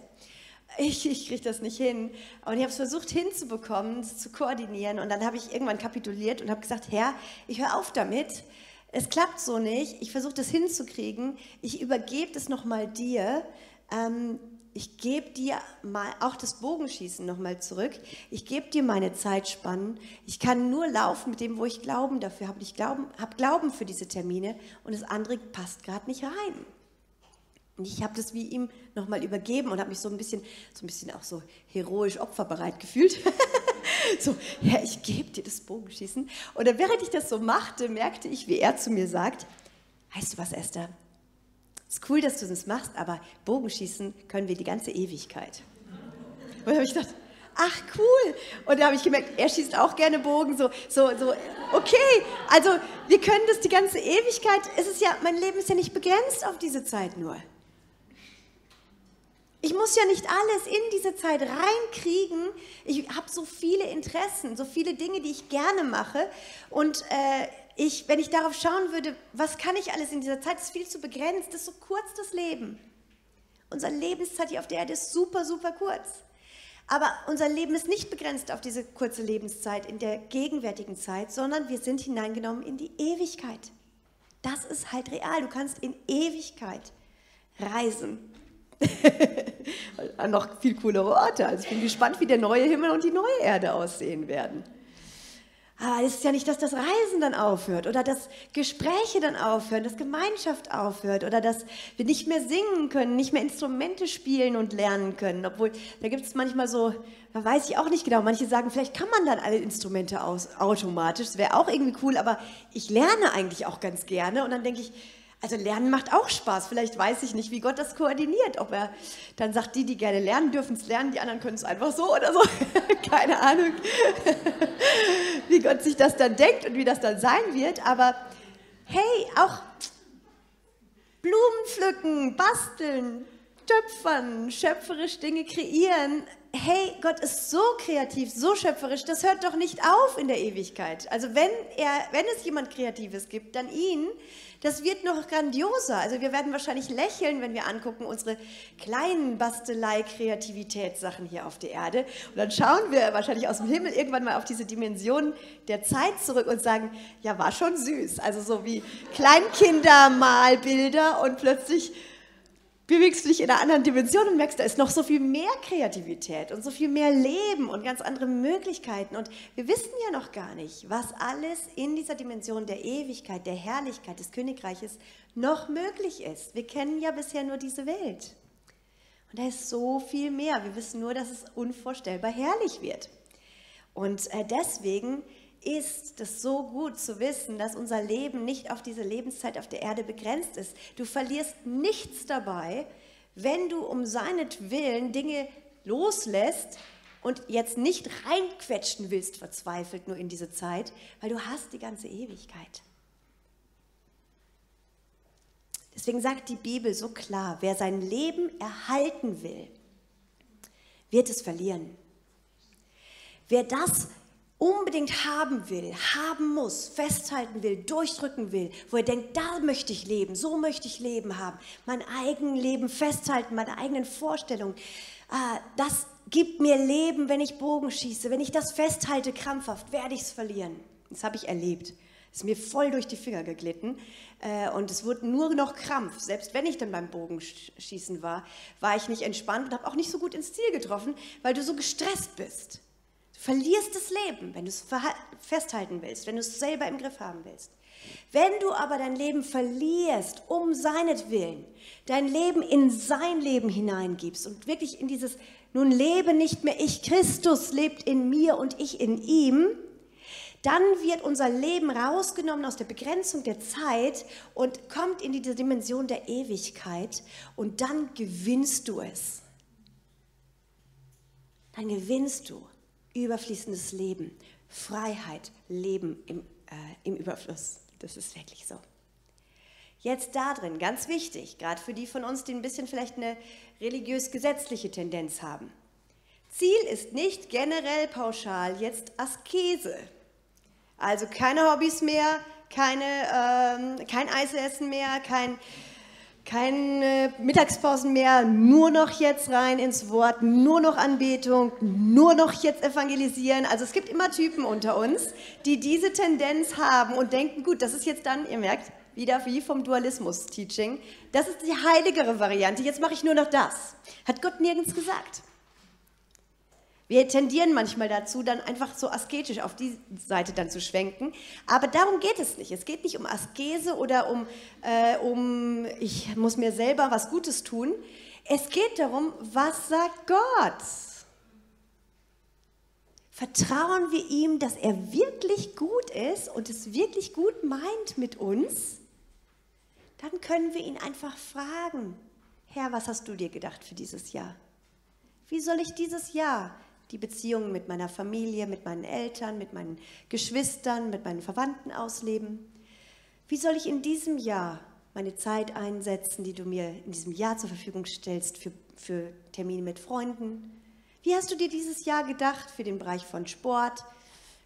Ich, ich kriege das nicht hin. Und ich habe es versucht hinzubekommen, zu koordinieren. Und dann habe ich irgendwann kapituliert und habe gesagt, Herr, ich höre auf damit. Es klappt so nicht. Ich versuche das hinzukriegen. Ich übergebe das nochmal dir. Ähm, ich gebe dir mal auch das Bogenschießen nochmal zurück. Ich gebe dir meine Zeitspannen. Ich kann nur laufen mit dem, wo ich Glauben dafür habe. Ich Glauben, habe Glauben für diese Termine und das andere passt gerade nicht rein. Und ich habe das wie ihm nochmal übergeben und habe mich so ein bisschen, so ein bisschen auch so heroisch opferbereit gefühlt. (laughs) so, ja, ich gebe dir das Bogenschießen. Und während ich das so machte, merkte ich, wie er zu mir sagt, weißt du was, Esther, ist cool, dass du das machst, aber Bogenschießen können wir die ganze Ewigkeit. Und da habe ich gedacht, ach cool. Und da habe ich gemerkt, er schießt auch gerne Bogen, so, so, so, okay. Also wir können das die ganze Ewigkeit, es ist ja, mein Leben ist ja nicht begrenzt auf diese Zeit nur. Ich muss ja nicht alles in diese Zeit reinkriegen. Ich habe so viele Interessen, so viele Dinge, die ich gerne mache. Und äh, ich, wenn ich darauf schauen würde, was kann ich alles in dieser Zeit, ist viel zu begrenzt, das ist so kurz das Leben. Unsere Lebenszeit hier auf der Erde ist super, super kurz. Aber unser Leben ist nicht begrenzt auf diese kurze Lebenszeit in der gegenwärtigen Zeit, sondern wir sind hineingenommen in die Ewigkeit. Das ist halt real. Du kannst in Ewigkeit reisen. (laughs) Noch viel coolere Orte. Also ich bin gespannt, wie der neue Himmel und die neue Erde aussehen werden. Aber es ist ja nicht, dass das Reisen dann aufhört oder dass Gespräche dann aufhören, dass Gemeinschaft aufhört oder dass wir nicht mehr singen können, nicht mehr Instrumente spielen und lernen können. Obwohl, da gibt es manchmal so, da weiß ich auch nicht genau, manche sagen, vielleicht kann man dann alle Instrumente aus, automatisch, das wäre auch irgendwie cool, aber ich lerne eigentlich auch ganz gerne und dann denke ich, also Lernen macht auch Spaß. Vielleicht weiß ich nicht, wie Gott das koordiniert. Ob er dann sagt, die, die gerne lernen, dürfen es lernen, die anderen können es einfach so oder so. (laughs) Keine Ahnung, (laughs) wie Gott sich das dann denkt und wie das dann sein wird. Aber hey, auch Blumen pflücken, basteln, töpfern, schöpferisch Dinge kreieren. Hey, Gott ist so kreativ, so schöpferisch, das hört doch nicht auf in der Ewigkeit. Also wenn er, wenn es jemand Kreatives gibt, dann ihn das wird noch grandioser. Also wir werden wahrscheinlich lächeln, wenn wir angucken unsere kleinen Bastelei-Kreativitätssachen hier auf der Erde. Und dann schauen wir wahrscheinlich aus dem Himmel irgendwann mal auf diese Dimension der Zeit zurück und sagen, ja, war schon süß. Also so wie Kleinkindermalbilder und plötzlich bewegst du dich in einer anderen Dimension und merkst, da ist noch so viel mehr Kreativität und so viel mehr Leben und ganz andere Möglichkeiten. Und wir wissen ja noch gar nicht, was alles in dieser Dimension der Ewigkeit, der Herrlichkeit des Königreiches noch möglich ist. Wir kennen ja bisher nur diese Welt. Und da ist so viel mehr. Wir wissen nur, dass es unvorstellbar herrlich wird. Und äh, deswegen ist es so gut zu wissen, dass unser Leben nicht auf diese Lebenszeit auf der Erde begrenzt ist. Du verlierst nichts dabei, wenn du um seinetwillen Dinge loslässt und jetzt nicht reinquetschen willst, verzweifelt nur in diese Zeit, weil du hast die ganze Ewigkeit. Deswegen sagt die Bibel so klar, wer sein Leben erhalten will, wird es verlieren. Wer das unbedingt haben will, haben muss, festhalten will, durchdrücken will, wo er denkt, da möchte ich leben, so möchte ich Leben haben, mein eigenes Leben festhalten, meine eigenen Vorstellungen, ah, das gibt mir Leben, wenn ich Bogen schieße, wenn ich das festhalte krampfhaft, werde ich es verlieren. Das habe ich erlebt. Ist mir voll durch die Finger geglitten äh, und es wurde nur noch Krampf. Selbst wenn ich dann beim Bogenschießen war, war ich nicht entspannt und habe auch nicht so gut ins Ziel getroffen, weil du so gestresst bist. Verlierst das Leben, wenn du es festhalten willst, wenn du es selber im Griff haben willst. Wenn du aber dein Leben verlierst, um seinetwillen, dein Leben in sein Leben hineingibst und wirklich in dieses, nun lebe nicht mehr ich, Christus lebt in mir und ich in ihm, dann wird unser Leben rausgenommen aus der Begrenzung der Zeit und kommt in diese Dimension der Ewigkeit und dann gewinnst du es. Dann gewinnst du überfließendes Leben, Freiheit, Leben im, äh, im Überfluss. Das ist wirklich so. Jetzt da drin, ganz wichtig, gerade für die von uns, die ein bisschen vielleicht eine religiös-gesetzliche Tendenz haben. Ziel ist nicht generell pauschal jetzt Askese. Also keine Hobbys mehr, keine, ähm, kein Eis essen mehr, kein keine Mittagspausen mehr, nur noch jetzt rein ins Wort, nur noch Anbetung, nur noch jetzt evangelisieren. Also es gibt immer Typen unter uns, die diese Tendenz haben und denken, gut, das ist jetzt dann, ihr merkt, wieder wie vom Dualismus-Teaching. Das ist die heiligere Variante, jetzt mache ich nur noch das. Hat Gott nirgends gesagt. Wir tendieren manchmal dazu, dann einfach so asketisch auf die Seite dann zu schwenken. Aber darum geht es nicht. Es geht nicht um Askese oder um, äh, um ich muss mir selber was Gutes tun. Es geht darum, was sagt Gott? Vertrauen wir ihm, dass er wirklich gut ist und es wirklich gut meint mit uns? Dann können wir ihn einfach fragen, Herr, was hast du dir gedacht für dieses Jahr? Wie soll ich dieses Jahr die Beziehungen mit meiner Familie, mit meinen Eltern, mit meinen Geschwistern, mit meinen Verwandten ausleben? Wie soll ich in diesem Jahr meine Zeit einsetzen, die du mir in diesem Jahr zur Verfügung stellst für, für Termine mit Freunden? Wie hast du dir dieses Jahr gedacht für den Bereich von Sport,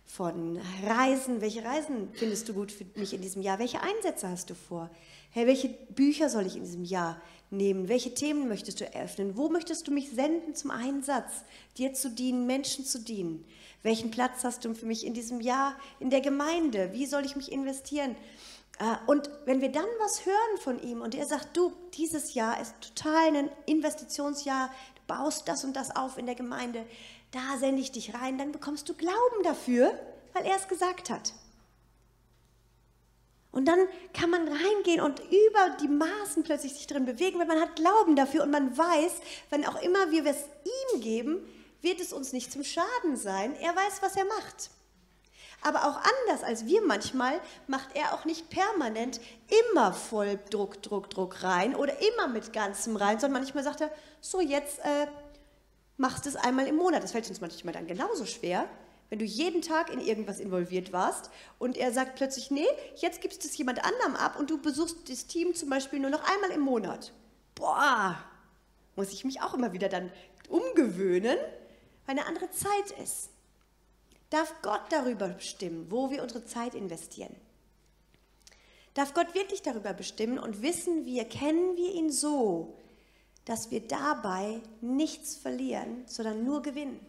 von Reisen? Welche Reisen findest du gut für mich in diesem Jahr? Welche Einsätze hast du vor? Hey, welche Bücher soll ich in diesem Jahr nehmen? Welche Themen möchtest du eröffnen? Wo möchtest du mich senden zum Einsatz, dir zu dienen, Menschen zu dienen? Welchen Platz hast du für mich in diesem Jahr in der Gemeinde? Wie soll ich mich investieren? Äh, und wenn wir dann was hören von ihm und er sagt, du, dieses Jahr ist total ein Investitionsjahr, du baust das und das auf in der Gemeinde, da sende ich dich rein, dann bekommst du Glauben dafür, weil er es gesagt hat. Und dann kann man reingehen und über die Maßen plötzlich sich drin bewegen, weil man hat Glauben dafür und man weiß, wenn auch immer wir es ihm geben, wird es uns nicht zum Schaden sein. Er weiß, was er macht. Aber auch anders als wir manchmal macht er auch nicht permanent immer voll Druck, Druck, Druck rein oder immer mit ganzem rein, sondern manchmal sagt er, so jetzt äh, machst du es einmal im Monat. Das fällt uns manchmal dann genauso schwer wenn du jeden Tag in irgendwas involviert warst und er sagt plötzlich, nee, jetzt gibst du es jemand anderem ab und du besuchst das Team zum Beispiel nur noch einmal im Monat. Boah, muss ich mich auch immer wieder dann umgewöhnen, weil eine andere Zeit ist. Darf Gott darüber bestimmen, wo wir unsere Zeit investieren? Darf Gott wirklich darüber bestimmen und wissen wir, kennen wir ihn so, dass wir dabei nichts verlieren, sondern nur gewinnen?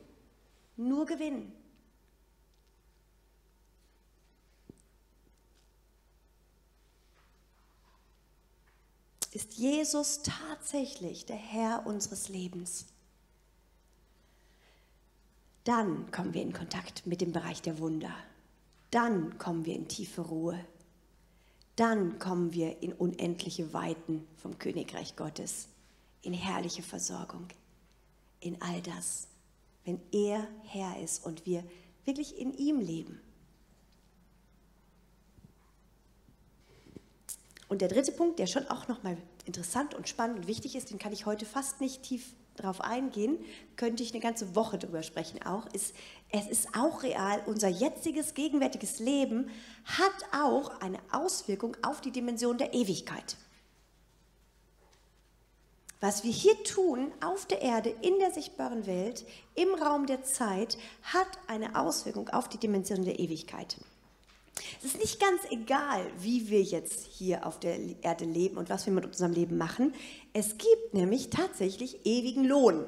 Nur gewinnen. Ist Jesus tatsächlich der Herr unseres Lebens. Dann kommen wir in Kontakt mit dem Bereich der Wunder. Dann kommen wir in tiefe Ruhe. Dann kommen wir in unendliche Weiten vom Königreich Gottes, in herrliche Versorgung, in all das, wenn er Herr ist und wir wirklich in ihm leben. Und der dritte Punkt, der schon auch nochmal interessant und spannend und wichtig ist, den kann ich heute fast nicht tief drauf eingehen, könnte ich eine ganze Woche drüber sprechen auch, ist, es ist auch real, unser jetziges, gegenwärtiges Leben hat auch eine Auswirkung auf die Dimension der Ewigkeit. Was wir hier tun auf der Erde, in der sichtbaren Welt, im Raum der Zeit, hat eine Auswirkung auf die Dimension der Ewigkeit. Es ist nicht ganz egal, wie wir jetzt hier auf der Erde leben und was wir mit unserem Leben machen. Es gibt nämlich tatsächlich ewigen Lohn.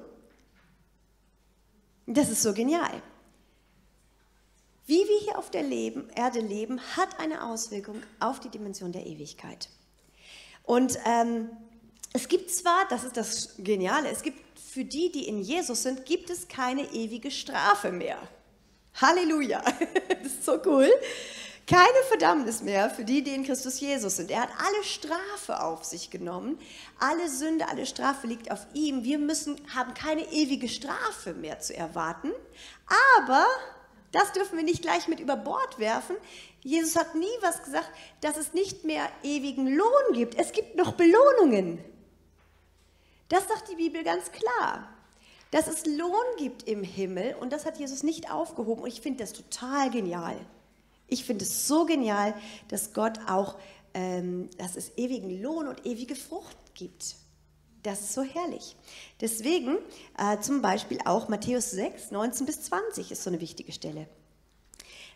Das ist so genial. Wie wir hier auf der leben, Erde leben, hat eine Auswirkung auf die Dimension der Ewigkeit. Und ähm, es gibt zwar, das ist das Geniale, es gibt für die, die in Jesus sind, gibt es keine ewige Strafe mehr. Halleluja, (laughs) das ist so cool. Keine Verdammnis mehr für die, die in Christus Jesus sind. Er hat alle Strafe auf sich genommen. Alle Sünde, alle Strafe liegt auf ihm. Wir müssen, haben keine ewige Strafe mehr zu erwarten. Aber das dürfen wir nicht gleich mit über Bord werfen. Jesus hat nie was gesagt, dass es nicht mehr ewigen Lohn gibt. Es gibt noch Belohnungen. Das sagt die Bibel ganz klar. Dass es Lohn gibt im Himmel und das hat Jesus nicht aufgehoben und ich finde das total genial. Ich finde es so genial, dass Gott auch, ähm, dass es ewigen Lohn und ewige Frucht gibt. Das ist so herrlich. Deswegen äh, zum Beispiel auch Matthäus 6, 19 bis 20 ist so eine wichtige Stelle.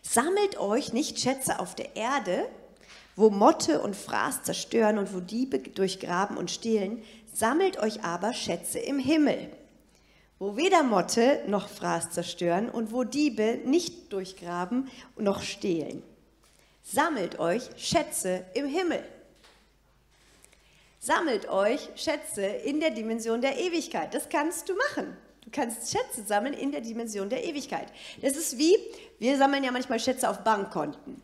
Sammelt euch nicht Schätze auf der Erde, wo Motte und Fraß zerstören und wo Diebe durchgraben und stehlen, sammelt euch aber Schätze im Himmel wo weder Motte noch Fraß zerstören und wo Diebe nicht durchgraben noch stehlen. Sammelt euch Schätze im Himmel. Sammelt euch Schätze in der Dimension der Ewigkeit. Das kannst du machen. Du kannst Schätze sammeln in der Dimension der Ewigkeit. Das ist wie, wir sammeln ja manchmal Schätze auf Bankkonten.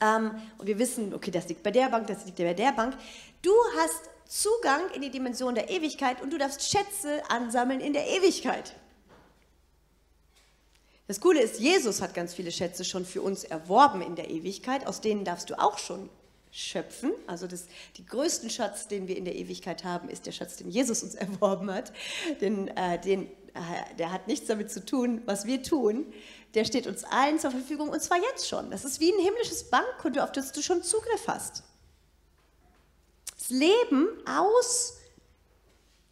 Ähm, und wir wissen, okay, das liegt bei der Bank, das liegt bei der Bank. Du hast Zugang in die Dimension der Ewigkeit und du darfst Schätze ansammeln in der Ewigkeit. Das Coole ist, Jesus hat ganz viele Schätze schon für uns erworben in der Ewigkeit, aus denen darfst du auch schon schöpfen. Also das, die größten Schatz, den wir in der Ewigkeit haben, ist der Schatz, den Jesus uns (laughs) erworben hat. Den, äh, den äh, der hat nichts damit zu tun, was wir tun. Der steht uns allen zur Verfügung und zwar jetzt schon. Das ist wie ein himmlisches Bankkonto, auf das du schon Zugriff hast. Das Leben aus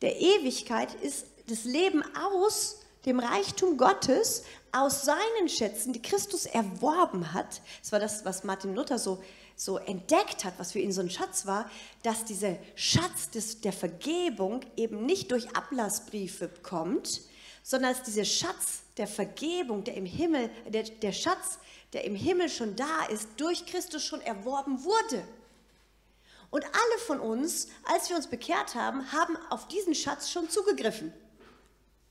der Ewigkeit ist das Leben aus dem Reichtum Gottes, aus seinen Schätzen, die Christus erworben hat. Das war das, was Martin Luther so, so entdeckt hat, was für ihn so ein Schatz war, dass dieser Schatz des, der Vergebung eben nicht durch Ablassbriefe kommt, sondern dass dieser Schatz der Vergebung, der im Himmel, der, der Schatz, der im Himmel schon da ist, durch Christus schon erworben wurde. Und alle von uns, als wir uns bekehrt haben, haben auf diesen Schatz schon zugegriffen.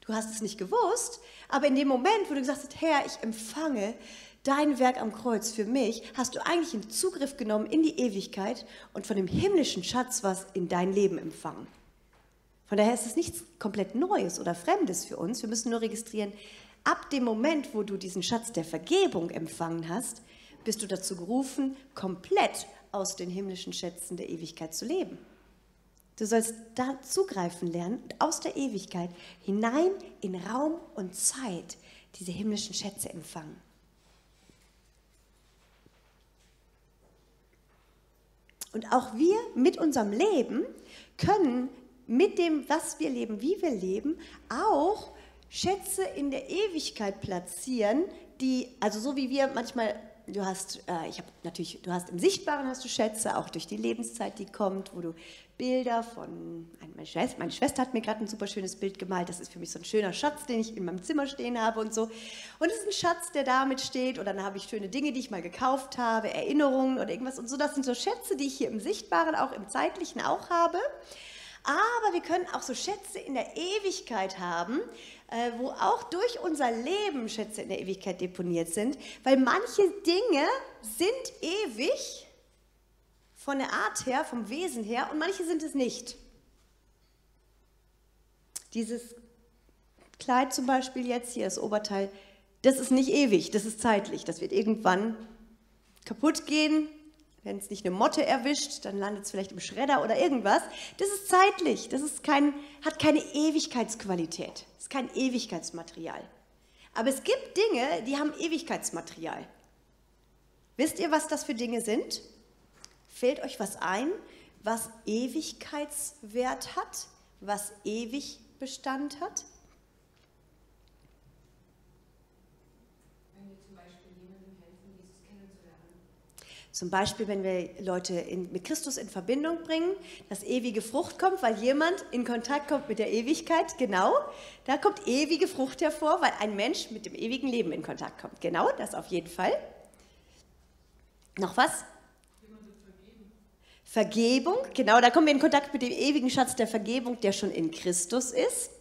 Du hast es nicht gewusst, aber in dem Moment, wo du gesagt hast, Herr, ich empfange dein Werk am Kreuz für mich, hast du eigentlich einen Zugriff genommen in die Ewigkeit und von dem himmlischen Schatz was in dein Leben empfangen. Von daher ist es nichts komplett Neues oder Fremdes für uns. Wir müssen nur registrieren, ab dem Moment, wo du diesen Schatz der Vergebung empfangen hast, bist du dazu gerufen, komplett aus den himmlischen Schätzen der Ewigkeit zu leben. Du sollst da zugreifen lernen und aus der Ewigkeit hinein in Raum und Zeit diese himmlischen Schätze empfangen. Und auch wir mit unserem Leben können mit dem, was wir leben, wie wir leben, auch Schätze in der Ewigkeit platzieren, die, also so wie wir manchmal du hast, äh, ich habe natürlich, du hast im Sichtbaren hast du Schätze, auch durch die Lebenszeit, die kommt, wo du Bilder von, meine Schwester, meine Schwester hat mir gerade ein super schönes Bild gemalt, das ist für mich so ein schöner Schatz, den ich in meinem Zimmer stehen habe und so. Und es ist ein Schatz, der damit steht und dann habe ich schöne Dinge, die ich mal gekauft habe, Erinnerungen oder irgendwas und so. Das sind so Schätze, die ich hier im Sichtbaren, auch im Zeitlichen auch habe. Aber wir können auch so Schätze in der Ewigkeit haben, äh, wo auch durch unser Leben Schätze in der Ewigkeit deponiert sind, weil manche Dinge sind ewig von der Art her, vom Wesen her und manche sind es nicht. Dieses Kleid zum Beispiel jetzt hier, das Oberteil, das ist nicht ewig, das ist zeitlich. Das wird irgendwann kaputt gehen, wenn es nicht eine Motte erwischt, dann landet es vielleicht im Schredder oder irgendwas. Das ist zeitlich, das ist kein, hat keine Ewigkeitsqualität, das ist kein Ewigkeitsmaterial. Aber es gibt Dinge, die haben Ewigkeitsmaterial. Wisst ihr, was das für Dinge sind? Fällt euch was ein, was Ewigkeitswert hat, was ewig Bestand hat? Zum Beispiel, wenn wir Leute in, mit Christus in Verbindung bringen, dass ewige Frucht kommt, weil jemand in Kontakt kommt mit der Ewigkeit. Genau, da kommt ewige Frucht hervor, weil ein Mensch mit dem ewigen Leben in Kontakt kommt. Genau, das auf jeden Fall. Noch was? Vergebung, genau, da kommen wir in Kontakt mit dem ewigen Schatz der Vergebung, der schon in Christus ist.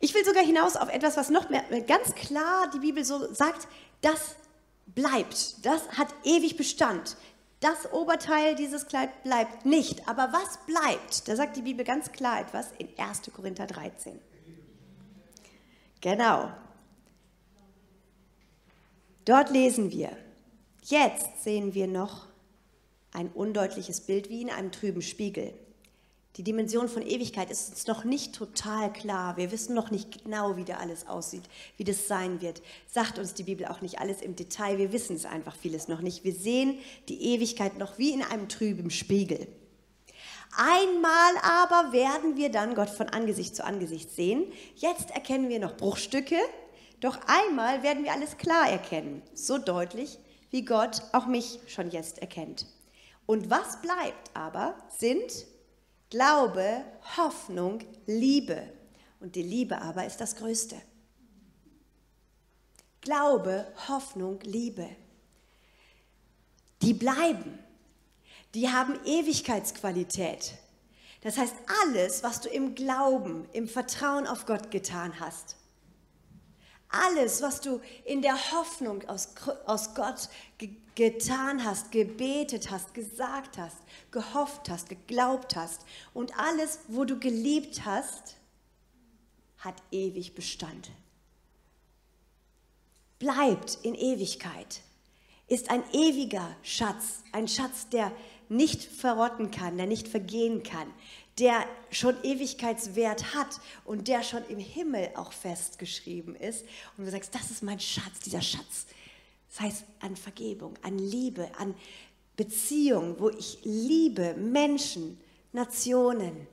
Ich will sogar hinaus auf etwas, was noch mehr ganz klar die Bibel so sagt, dass bleibt. Das hat ewig Bestand. Das Oberteil, dieses Kleid bleibt nicht. Aber was bleibt? Da sagt die Bibel ganz klar etwas in 1. Korinther 13. Genau. Dort lesen wir, jetzt sehen wir noch ein undeutliches Bild wie in einem trüben Spiegel. Die Dimension von Ewigkeit ist uns noch nicht total klar. Wir wissen noch nicht genau, wie da alles aussieht, wie das sein wird. Sagt uns die Bibel auch nicht alles im Detail. Wir wissen es einfach vieles noch nicht. Wir sehen die Ewigkeit noch wie in einem trüben Spiegel. Einmal aber werden wir dann Gott von Angesicht zu Angesicht sehen. Jetzt erkennen wir noch Bruchstücke, doch einmal werden wir alles klar erkennen, so deutlich, wie Gott auch mich schon jetzt erkennt. Und was bleibt aber, sind Glaube, Hoffnung, Liebe. Und die Liebe aber ist das Größte. Glaube, Hoffnung, Liebe. Die bleiben. Die haben Ewigkeitsqualität. Das heißt, alles, was du im Glauben, im Vertrauen auf Gott getan hast, alles, was du in der Hoffnung aus, aus Gott ge getan hast, gebetet hast, gesagt hast, gehofft hast, geglaubt hast und alles, wo du geliebt hast, hat ewig Bestand. Bleibt in Ewigkeit, ist ein ewiger Schatz, ein Schatz, der nicht verrotten kann, der nicht vergehen kann, der schon Ewigkeitswert hat und der schon im Himmel auch festgeschrieben ist. Und du sagst, das ist mein Schatz, dieser Schatz. Das heißt an Vergebung, an Liebe, an Beziehung, wo ich liebe Menschen, Nationen,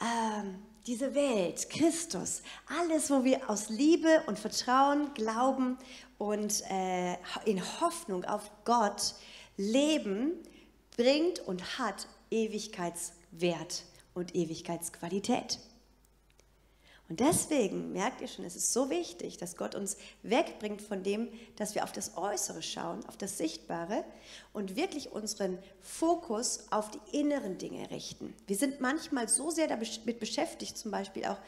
ähm, diese Welt, Christus, alles, wo wir aus Liebe und Vertrauen, Glauben und äh, in Hoffnung auf Gott leben, bringt und hat Ewigkeitswert und Ewigkeitsqualität. Und deswegen merkt ihr schon, es ist so wichtig, dass Gott uns wegbringt von dem, dass wir auf das Äußere schauen, auf das Sichtbare und wirklich unseren Fokus auf die inneren Dinge richten. Wir sind manchmal so sehr damit beschäftigt, zum Beispiel auch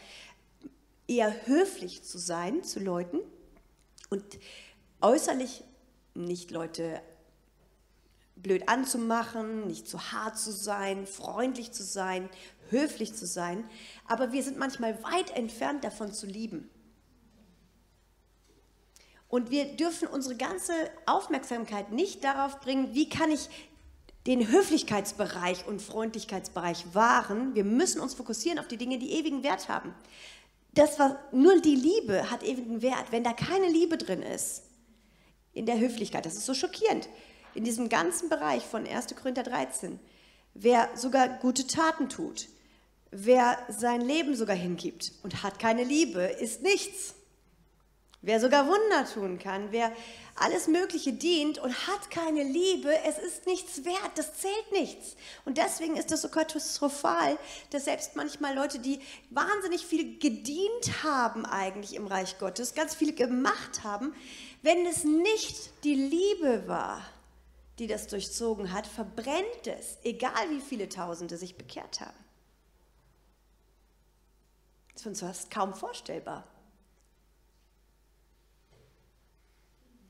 eher höflich zu sein zu Leuten und äußerlich nicht Leute blöd anzumachen, nicht zu hart zu sein, freundlich zu sein, höflich zu sein, aber wir sind manchmal weit entfernt davon zu lieben. Und wir dürfen unsere ganze Aufmerksamkeit nicht darauf bringen, wie kann ich den Höflichkeitsbereich und Freundlichkeitsbereich wahren. Wir müssen uns fokussieren auf die Dinge, die ewigen Wert haben. Das war nur die Liebe hat ewigen Wert. Wenn da keine Liebe drin ist in der Höflichkeit, das ist so schockierend. In diesem ganzen Bereich von 1. Korinther 13, wer sogar gute Taten tut, Wer sein Leben sogar hingibt und hat keine Liebe, ist nichts. Wer sogar Wunder tun kann, wer alles Mögliche dient und hat keine Liebe, es ist nichts wert, das zählt nichts. Und deswegen ist es so katastrophal, dass selbst manchmal Leute, die wahnsinnig viel gedient haben eigentlich im Reich Gottes, ganz viel gemacht haben, wenn es nicht die Liebe war, die das durchzogen hat, verbrennt es, egal wie viele Tausende sich bekehrt haben. Das ist uns fast kaum vorstellbar.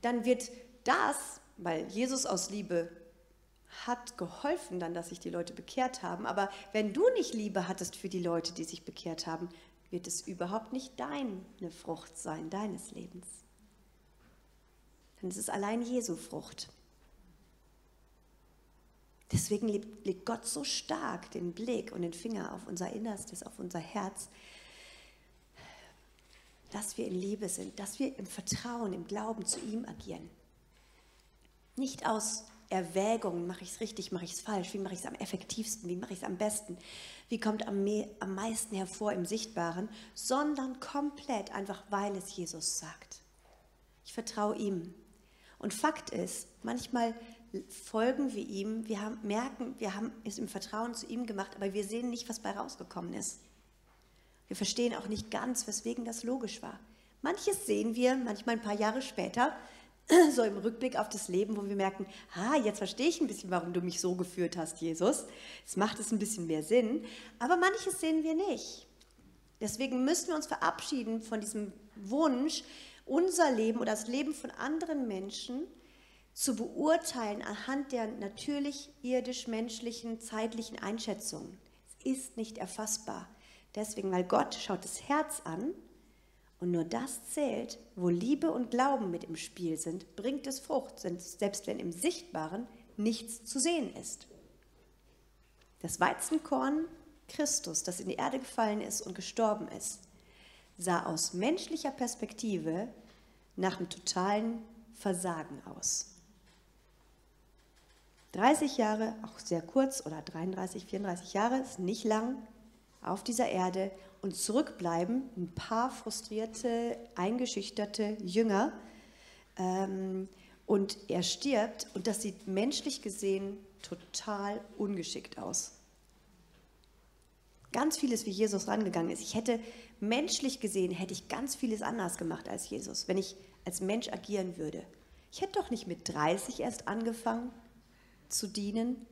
Dann wird das, weil Jesus aus Liebe hat geholfen dann, dass sich die Leute bekehrt haben, aber wenn du nicht Liebe hattest für die Leute, die sich bekehrt haben, wird es überhaupt nicht deine Frucht sein, deines Lebens. Denn es ist allein Jesu Frucht. Deswegen legt Gott so stark den Blick und den Finger auf unser Innerstes, auf unser Herz, dass wir in Liebe sind, dass wir im Vertrauen, im Glauben zu ihm agieren. Nicht aus Erwägungen, mache ich es richtig, mache ich es falsch, wie mache ich es am effektivsten, wie mache ich es am besten, wie kommt am, am meisten hervor im Sichtbaren, sondern komplett einfach, weil es Jesus sagt. Ich vertraue ihm. Und Fakt ist, manchmal folgen wir ihm, wir haben, merken, wir haben es im Vertrauen zu ihm gemacht, aber wir sehen nicht, was bei rausgekommen ist. Wir verstehen auch nicht ganz, weswegen das logisch war. Manches sehen wir manchmal ein paar Jahre später, (clears throat) so im Rückblick auf das Leben, wo wir merken, ah, jetzt verstehe ich ein bisschen, warum du mich so geführt hast, Jesus. Jetzt macht es ein bisschen mehr Sinn. Aber manches sehen wir nicht. Deswegen müssen wir uns verabschieden von diesem Wunsch, unser Leben oder das Leben von anderen Menschen zu beurteilen anhand der natürlich irdisch-menschlichen, zeitlichen Einschätzungen. Es ist nicht erfassbar. Deswegen, weil Gott schaut das Herz an und nur das zählt, wo Liebe und Glauben mit im Spiel sind, bringt es Frucht, selbst wenn im Sichtbaren nichts zu sehen ist. Das Weizenkorn Christus, das in die Erde gefallen ist und gestorben ist, sah aus menschlicher Perspektive nach einem totalen Versagen aus. 30 Jahre, auch sehr kurz, oder 33, 34 Jahre, ist nicht lang, auf dieser Erde und zurückbleiben ein paar frustrierte, eingeschüchterte Jünger. Ähm, und er stirbt und das sieht menschlich gesehen total ungeschickt aus. Ganz vieles, wie Jesus rangegangen ist. Ich hätte menschlich gesehen, hätte ich ganz vieles anders gemacht als Jesus, wenn ich als Mensch agieren würde. Ich hätte doch nicht mit 30 erst angefangen zu dienen.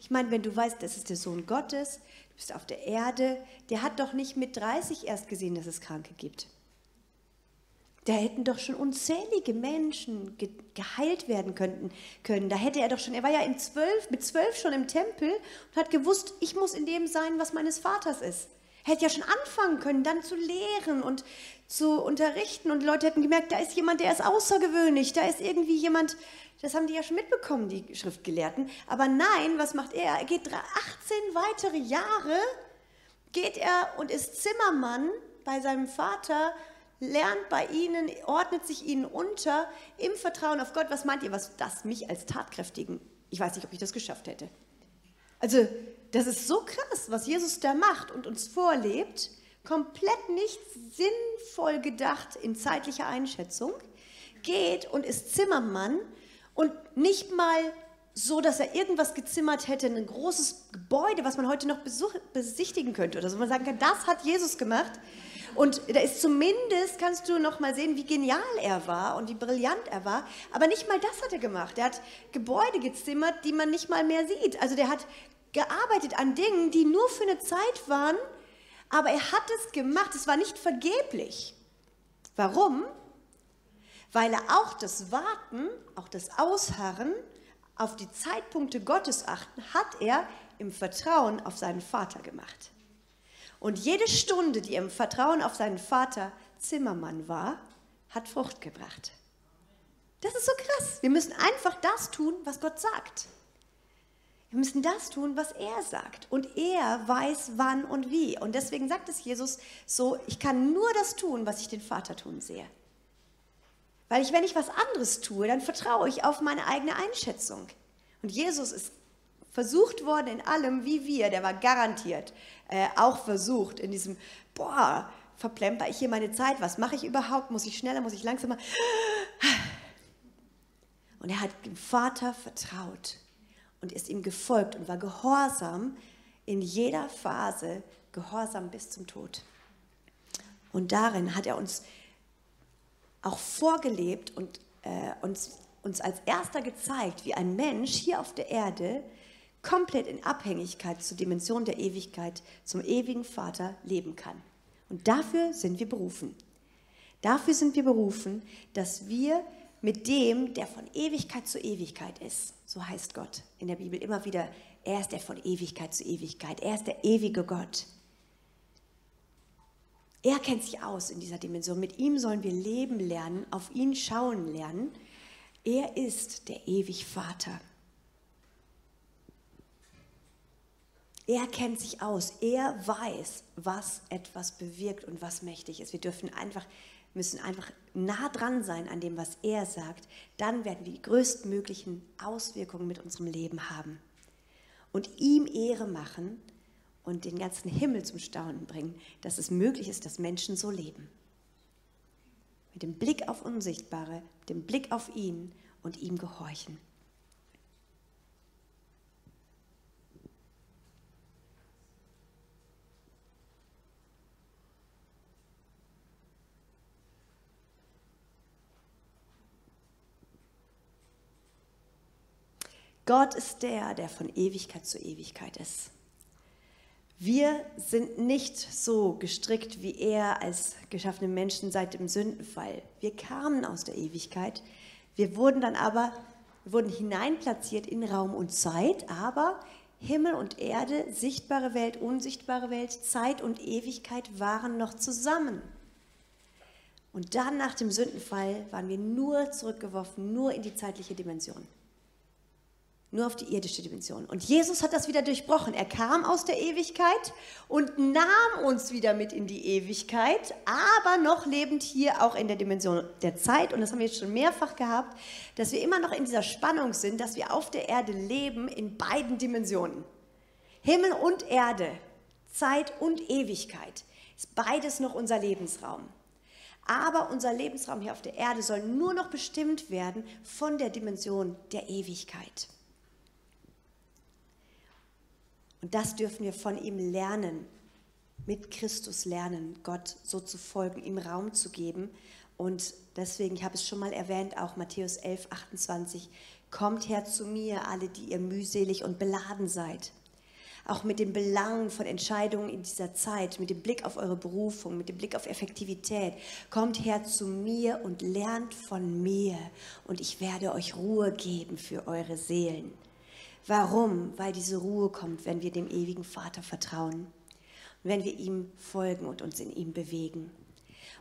Ich meine, wenn du weißt, das ist der Sohn Gottes, du bist auf der Erde, der hat doch nicht mit 30 erst gesehen, dass es Kranke gibt. Da hätten doch schon unzählige Menschen ge geheilt werden könnten, können. Da hätte er doch schon, er war ja in zwölf, mit zwölf schon im Tempel und hat gewusst, ich muss in dem sein, was meines Vaters ist. Er hätte ja schon anfangen können, dann zu lehren und zu unterrichten und Leute hätten gemerkt, da ist jemand, der ist außergewöhnlich, da ist irgendwie jemand, das haben die ja schon mitbekommen, die Schriftgelehrten. Aber nein, was macht er? Er geht 18 weitere Jahre, geht er und ist Zimmermann bei seinem Vater, lernt bei ihnen, ordnet sich ihnen unter, im Vertrauen auf Gott. Was meint ihr, was das mich als Tatkräftigen, ich weiß nicht, ob ich das geschafft hätte. Also, das ist so krass, was Jesus da macht und uns vorlebt. Komplett nicht sinnvoll gedacht in zeitlicher Einschätzung. Geht und ist Zimmermann und nicht mal so, dass er irgendwas gezimmert hätte, ein großes Gebäude, was man heute noch besuch, besichtigen könnte oder so. Man sagen kann, das hat Jesus gemacht. Und da ist zumindest, kannst du noch mal sehen, wie genial er war und wie brillant er war. Aber nicht mal das hat er gemacht. Er hat Gebäude gezimmert, die man nicht mal mehr sieht. Also der hat gearbeitet an Dingen, die nur für eine Zeit waren, aber er hat es gemacht. Es war nicht vergeblich. Warum? Weil er auch das Warten, auch das Ausharren auf die Zeitpunkte Gottes achten, hat er im Vertrauen auf seinen Vater gemacht. Und jede Stunde, die er im Vertrauen auf seinen Vater Zimmermann war, hat Frucht gebracht. Das ist so krass. Wir müssen einfach das tun, was Gott sagt. Wir müssen das tun, was er sagt. Und er weiß, wann und wie. Und deswegen sagt es Jesus so, ich kann nur das tun, was ich den Vater tun sehe. Weil ich, wenn ich was anderes tue, dann vertraue ich auf meine eigene Einschätzung. Und Jesus ist versucht worden in allem wie wir, der war garantiert äh, auch versucht in diesem, boah, verplemper ich hier meine Zeit, was mache ich überhaupt, muss ich schneller, muss ich langsamer. Und er hat dem Vater vertraut und ist ihm gefolgt und war gehorsam in jeder Phase, gehorsam bis zum Tod. Und darin hat er uns auch vorgelebt und äh, uns, uns als erster gezeigt, wie ein Mensch hier auf der Erde komplett in Abhängigkeit zur Dimension der Ewigkeit, zum ewigen Vater leben kann. Und dafür sind wir berufen. Dafür sind wir berufen, dass wir mit dem, der von Ewigkeit zu Ewigkeit ist, so heißt Gott in der Bibel immer wieder, er ist der von Ewigkeit zu Ewigkeit, er ist der ewige Gott. Er kennt sich aus in dieser Dimension. Mit ihm sollen wir leben lernen, auf ihn schauen lernen. Er ist der ewig Vater. Er kennt sich aus. Er weiß, was etwas bewirkt und was mächtig ist. Wir dürfen einfach, müssen einfach nah dran sein an dem, was er sagt. Dann werden wir die größtmöglichen Auswirkungen mit unserem Leben haben. Und ihm Ehre machen und den ganzen Himmel zum Staunen bringen, dass es möglich ist, dass Menschen so leben. Mit dem Blick auf Unsichtbare, dem Blick auf ihn und ihm gehorchen. Gott ist der, der von Ewigkeit zu Ewigkeit ist. Wir sind nicht so gestrickt wie er als geschaffene Menschen seit dem Sündenfall. Wir kamen aus der Ewigkeit. Wir wurden dann aber wurden hineinplatziert in Raum und Zeit, aber Himmel und Erde, sichtbare Welt, unsichtbare Welt, Zeit und Ewigkeit waren noch zusammen. Und dann nach dem Sündenfall waren wir nur zurückgeworfen, nur in die zeitliche Dimension nur auf die irdische Dimension. Und Jesus hat das wieder durchbrochen. Er kam aus der Ewigkeit und nahm uns wieder mit in die Ewigkeit, aber noch lebend hier auch in der Dimension der Zeit. Und das haben wir jetzt schon mehrfach gehabt, dass wir immer noch in dieser Spannung sind, dass wir auf der Erde leben in beiden Dimensionen. Himmel und Erde, Zeit und Ewigkeit ist beides noch unser Lebensraum. Aber unser Lebensraum hier auf der Erde soll nur noch bestimmt werden von der Dimension der Ewigkeit. Und das dürfen wir von ihm lernen, mit Christus lernen, Gott so zu folgen, ihm Raum zu geben. Und deswegen, ich habe es schon mal erwähnt, auch Matthäus 11, 28, kommt her zu mir, alle, die ihr mühselig und beladen seid. Auch mit den Belangen von Entscheidungen in dieser Zeit, mit dem Blick auf eure Berufung, mit dem Blick auf Effektivität. Kommt her zu mir und lernt von mir und ich werde euch Ruhe geben für eure Seelen. Warum? Weil diese Ruhe kommt, wenn wir dem ewigen Vater vertrauen. Und wenn wir ihm folgen und uns in ihm bewegen.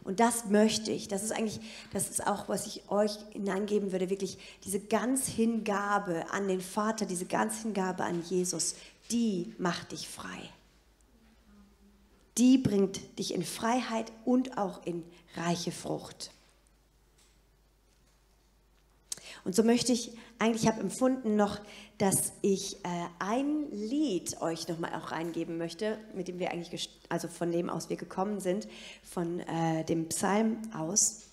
Und das möchte ich. Das ist eigentlich, das ist auch, was ich euch hineingeben würde, wirklich diese ganz Hingabe an den Vater, diese ganz Hingabe an Jesus, die macht dich frei. Die bringt dich in Freiheit und auch in reiche Frucht. Und so möchte ich, eigentlich ich habe empfunden noch, dass ich äh, ein Lied euch nochmal auch reingeben möchte, mit dem wir eigentlich, also von dem aus wir gekommen sind, von äh, dem Psalm aus,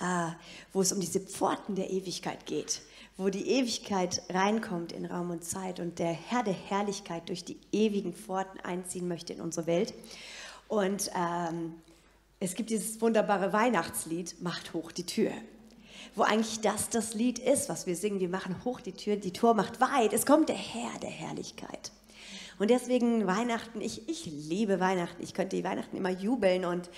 äh, wo es um diese Pforten der Ewigkeit geht, wo die Ewigkeit reinkommt in Raum und Zeit und der Herr der Herrlichkeit durch die ewigen Pforten einziehen möchte in unsere Welt. Und ähm, es gibt dieses wunderbare Weihnachtslied, Macht hoch die Tür wo eigentlich das das Lied ist, was wir singen. Wir machen hoch die Tür, die Tor macht weit. Es kommt der Herr der Herrlichkeit. Und deswegen Weihnachten, ich, ich liebe Weihnachten. Ich könnte die Weihnachten immer jubeln und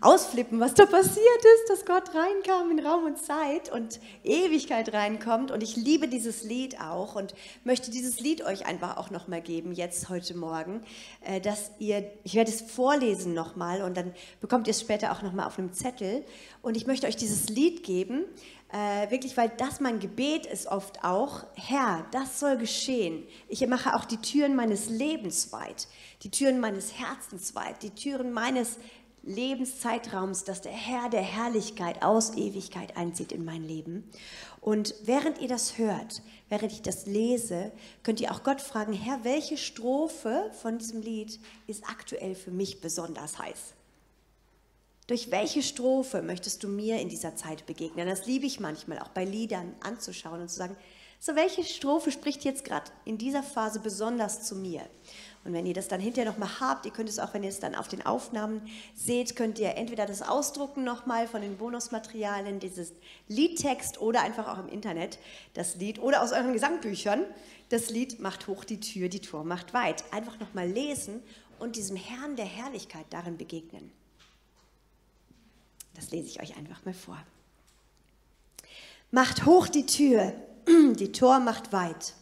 ausflippen, was da passiert ist, dass Gott reinkam in Raum und Zeit und Ewigkeit reinkommt. Und ich liebe dieses Lied auch und möchte dieses Lied euch einfach auch nochmal geben, jetzt heute Morgen, äh, dass ihr, ich werde es vorlesen nochmal und dann bekommt ihr es später auch nochmal auf einem Zettel. Und ich möchte euch dieses Lied geben, äh, wirklich, weil das mein Gebet ist oft auch, Herr, das soll geschehen. Ich mache auch die Türen meines Lebens weit, die Türen meines Herzens weit, die Türen meines Lebenszeitraums, dass der Herr der Herrlichkeit aus Ewigkeit einzieht in mein Leben. Und während ihr das hört, während ich das lese, könnt ihr auch Gott fragen, Herr, welche Strophe von diesem Lied ist aktuell für mich besonders heiß? Durch welche Strophe möchtest du mir in dieser Zeit begegnen? Das liebe ich manchmal auch bei Liedern anzuschauen und zu sagen, so welche Strophe spricht jetzt gerade in dieser Phase besonders zu mir? Und wenn ihr das dann hinterher nochmal habt, ihr könnt es auch, wenn ihr es dann auf den Aufnahmen seht, könnt ihr entweder das ausdrucken nochmal von den Bonusmaterialien, dieses Liedtext oder einfach auch im Internet das Lied oder aus euren Gesangbüchern. Das Lied macht hoch die Tür, die Tor macht weit. Einfach nochmal lesen und diesem Herrn der Herrlichkeit darin begegnen. Das lese ich euch einfach mal vor. Macht hoch die Tür, (clears throat) die Tor macht weit.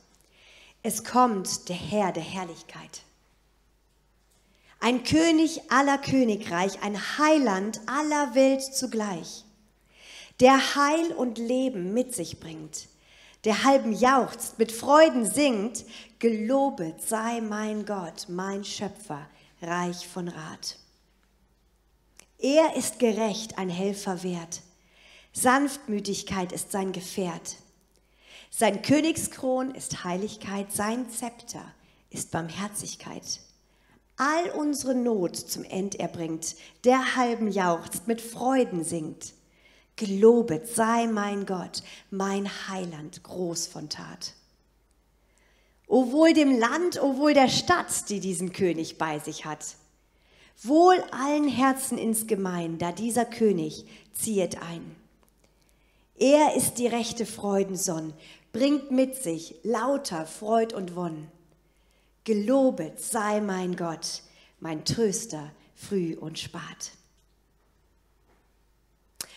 Es kommt der Herr der Herrlichkeit ein König aller Königreich, ein Heiland aller Welt zugleich, der Heil und Leben mit sich bringt, der halben jauchzt, mit Freuden singt, gelobet sei mein Gott, mein Schöpfer, reich von Rat. Er ist gerecht, ein Helfer wert, Sanftmütigkeit ist sein Gefährt. Sein Königskron ist Heiligkeit, sein Zepter ist Barmherzigkeit all unsere Not zum End erbringt, der halben jauchzt, mit Freuden singt. Gelobet sei mein Gott, mein Heiland, groß von Tat. O wohl dem Land, o wohl der Stadt, die diesen König bei sich hat. Wohl allen Herzen insgemein, da dieser König ziehet ein. Er ist die rechte Freudensonn, bringt mit sich lauter Freud und Wonn. Gelobet sei mein Gott, mein Tröster, früh und spat.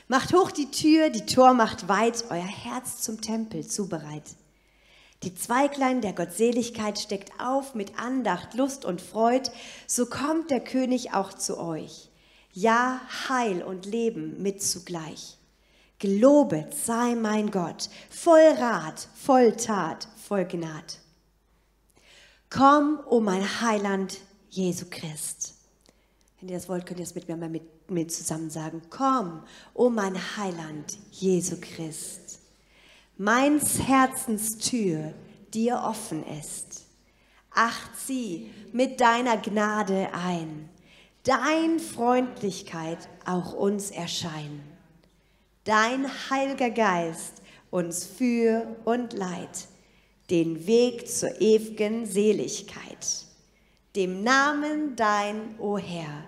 Macht hoch die Tür, die Tor macht weit, euer Herz zum Tempel zubereit. Die Zweiglein der Gottseligkeit steckt auf mit Andacht, Lust und Freud, so kommt der König auch zu euch. Ja, Heil und Leben mit zugleich. Gelobet sei mein Gott, voll Rat, voll Tat, voll Gnad. Komm, o oh mein Heiland, Jesu Christ. Wenn ihr das wollt, könnt ihr es mit mir mal mit, mit zusammen sagen. Komm, o oh mein Heiland, Jesu Christ. Meins Herzens Tür dir offen ist. Acht sie mit deiner Gnade ein. Dein Freundlichkeit auch uns erscheinen. Dein Heiliger Geist uns für und leid den Weg zur ewigen Seligkeit. Dem Namen dein, o Herr,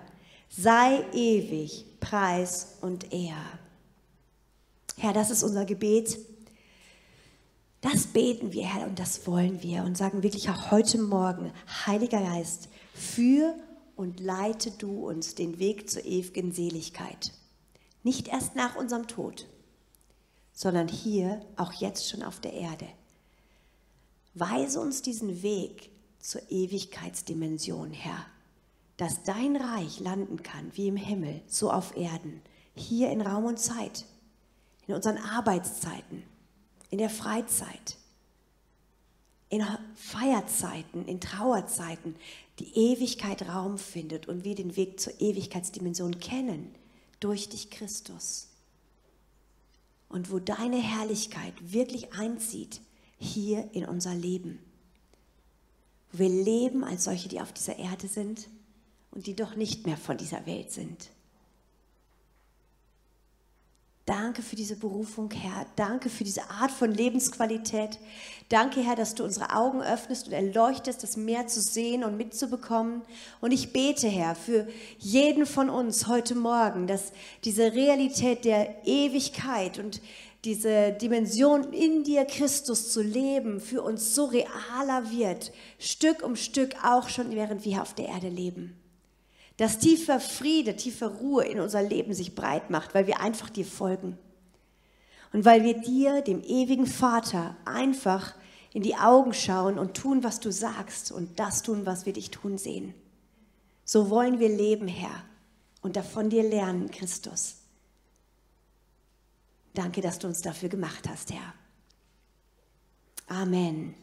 sei ewig Preis und Ehr. Herr, das ist unser Gebet. Das beten wir, Herr, und das wollen wir und sagen wirklich auch heute Morgen, Heiliger Geist, für und leite du uns den Weg zur ewigen Seligkeit. Nicht erst nach unserem Tod, sondern hier, auch jetzt schon auf der Erde. Weise uns diesen Weg zur Ewigkeitsdimension, Herr. dass dein Reich landen kann, wie im Himmel, so auf Erden, hier in Raum und Zeit, in unseren Arbeitszeiten, in der Freizeit, in Feierzeiten, in Trauerzeiten, die Ewigkeit Raum findet und wir den Weg zur Ewigkeitsdimension kennen, durch dich Christus. Und wo deine Herrlichkeit wirklich einzieht, hier in unser Leben. Wir leben als solche, die auf dieser Erde sind und die doch nicht mehr von dieser Welt sind. Danke für diese Berufung, Herr. Danke für diese Art von Lebensqualität. Danke, Herr, dass du unsere Augen öffnest und erleuchtest, das mehr zu sehen und mitzubekommen. Und ich bete, Herr, für jeden von uns heute Morgen, dass diese Realität der Ewigkeit und diese Dimension in dir, Christus, zu leben, für uns so realer wird, Stück um Stück, auch schon während wir auf der Erde leben dass tiefer Friede, tiefer Ruhe in unser Leben sich breit macht, weil wir einfach dir folgen. Und weil wir dir, dem ewigen Vater, einfach in die Augen schauen und tun, was du sagst und das tun, was wir dich tun sehen. So wollen wir leben, Herr, und davon dir lernen, Christus. Danke, dass du uns dafür gemacht hast, Herr. Amen.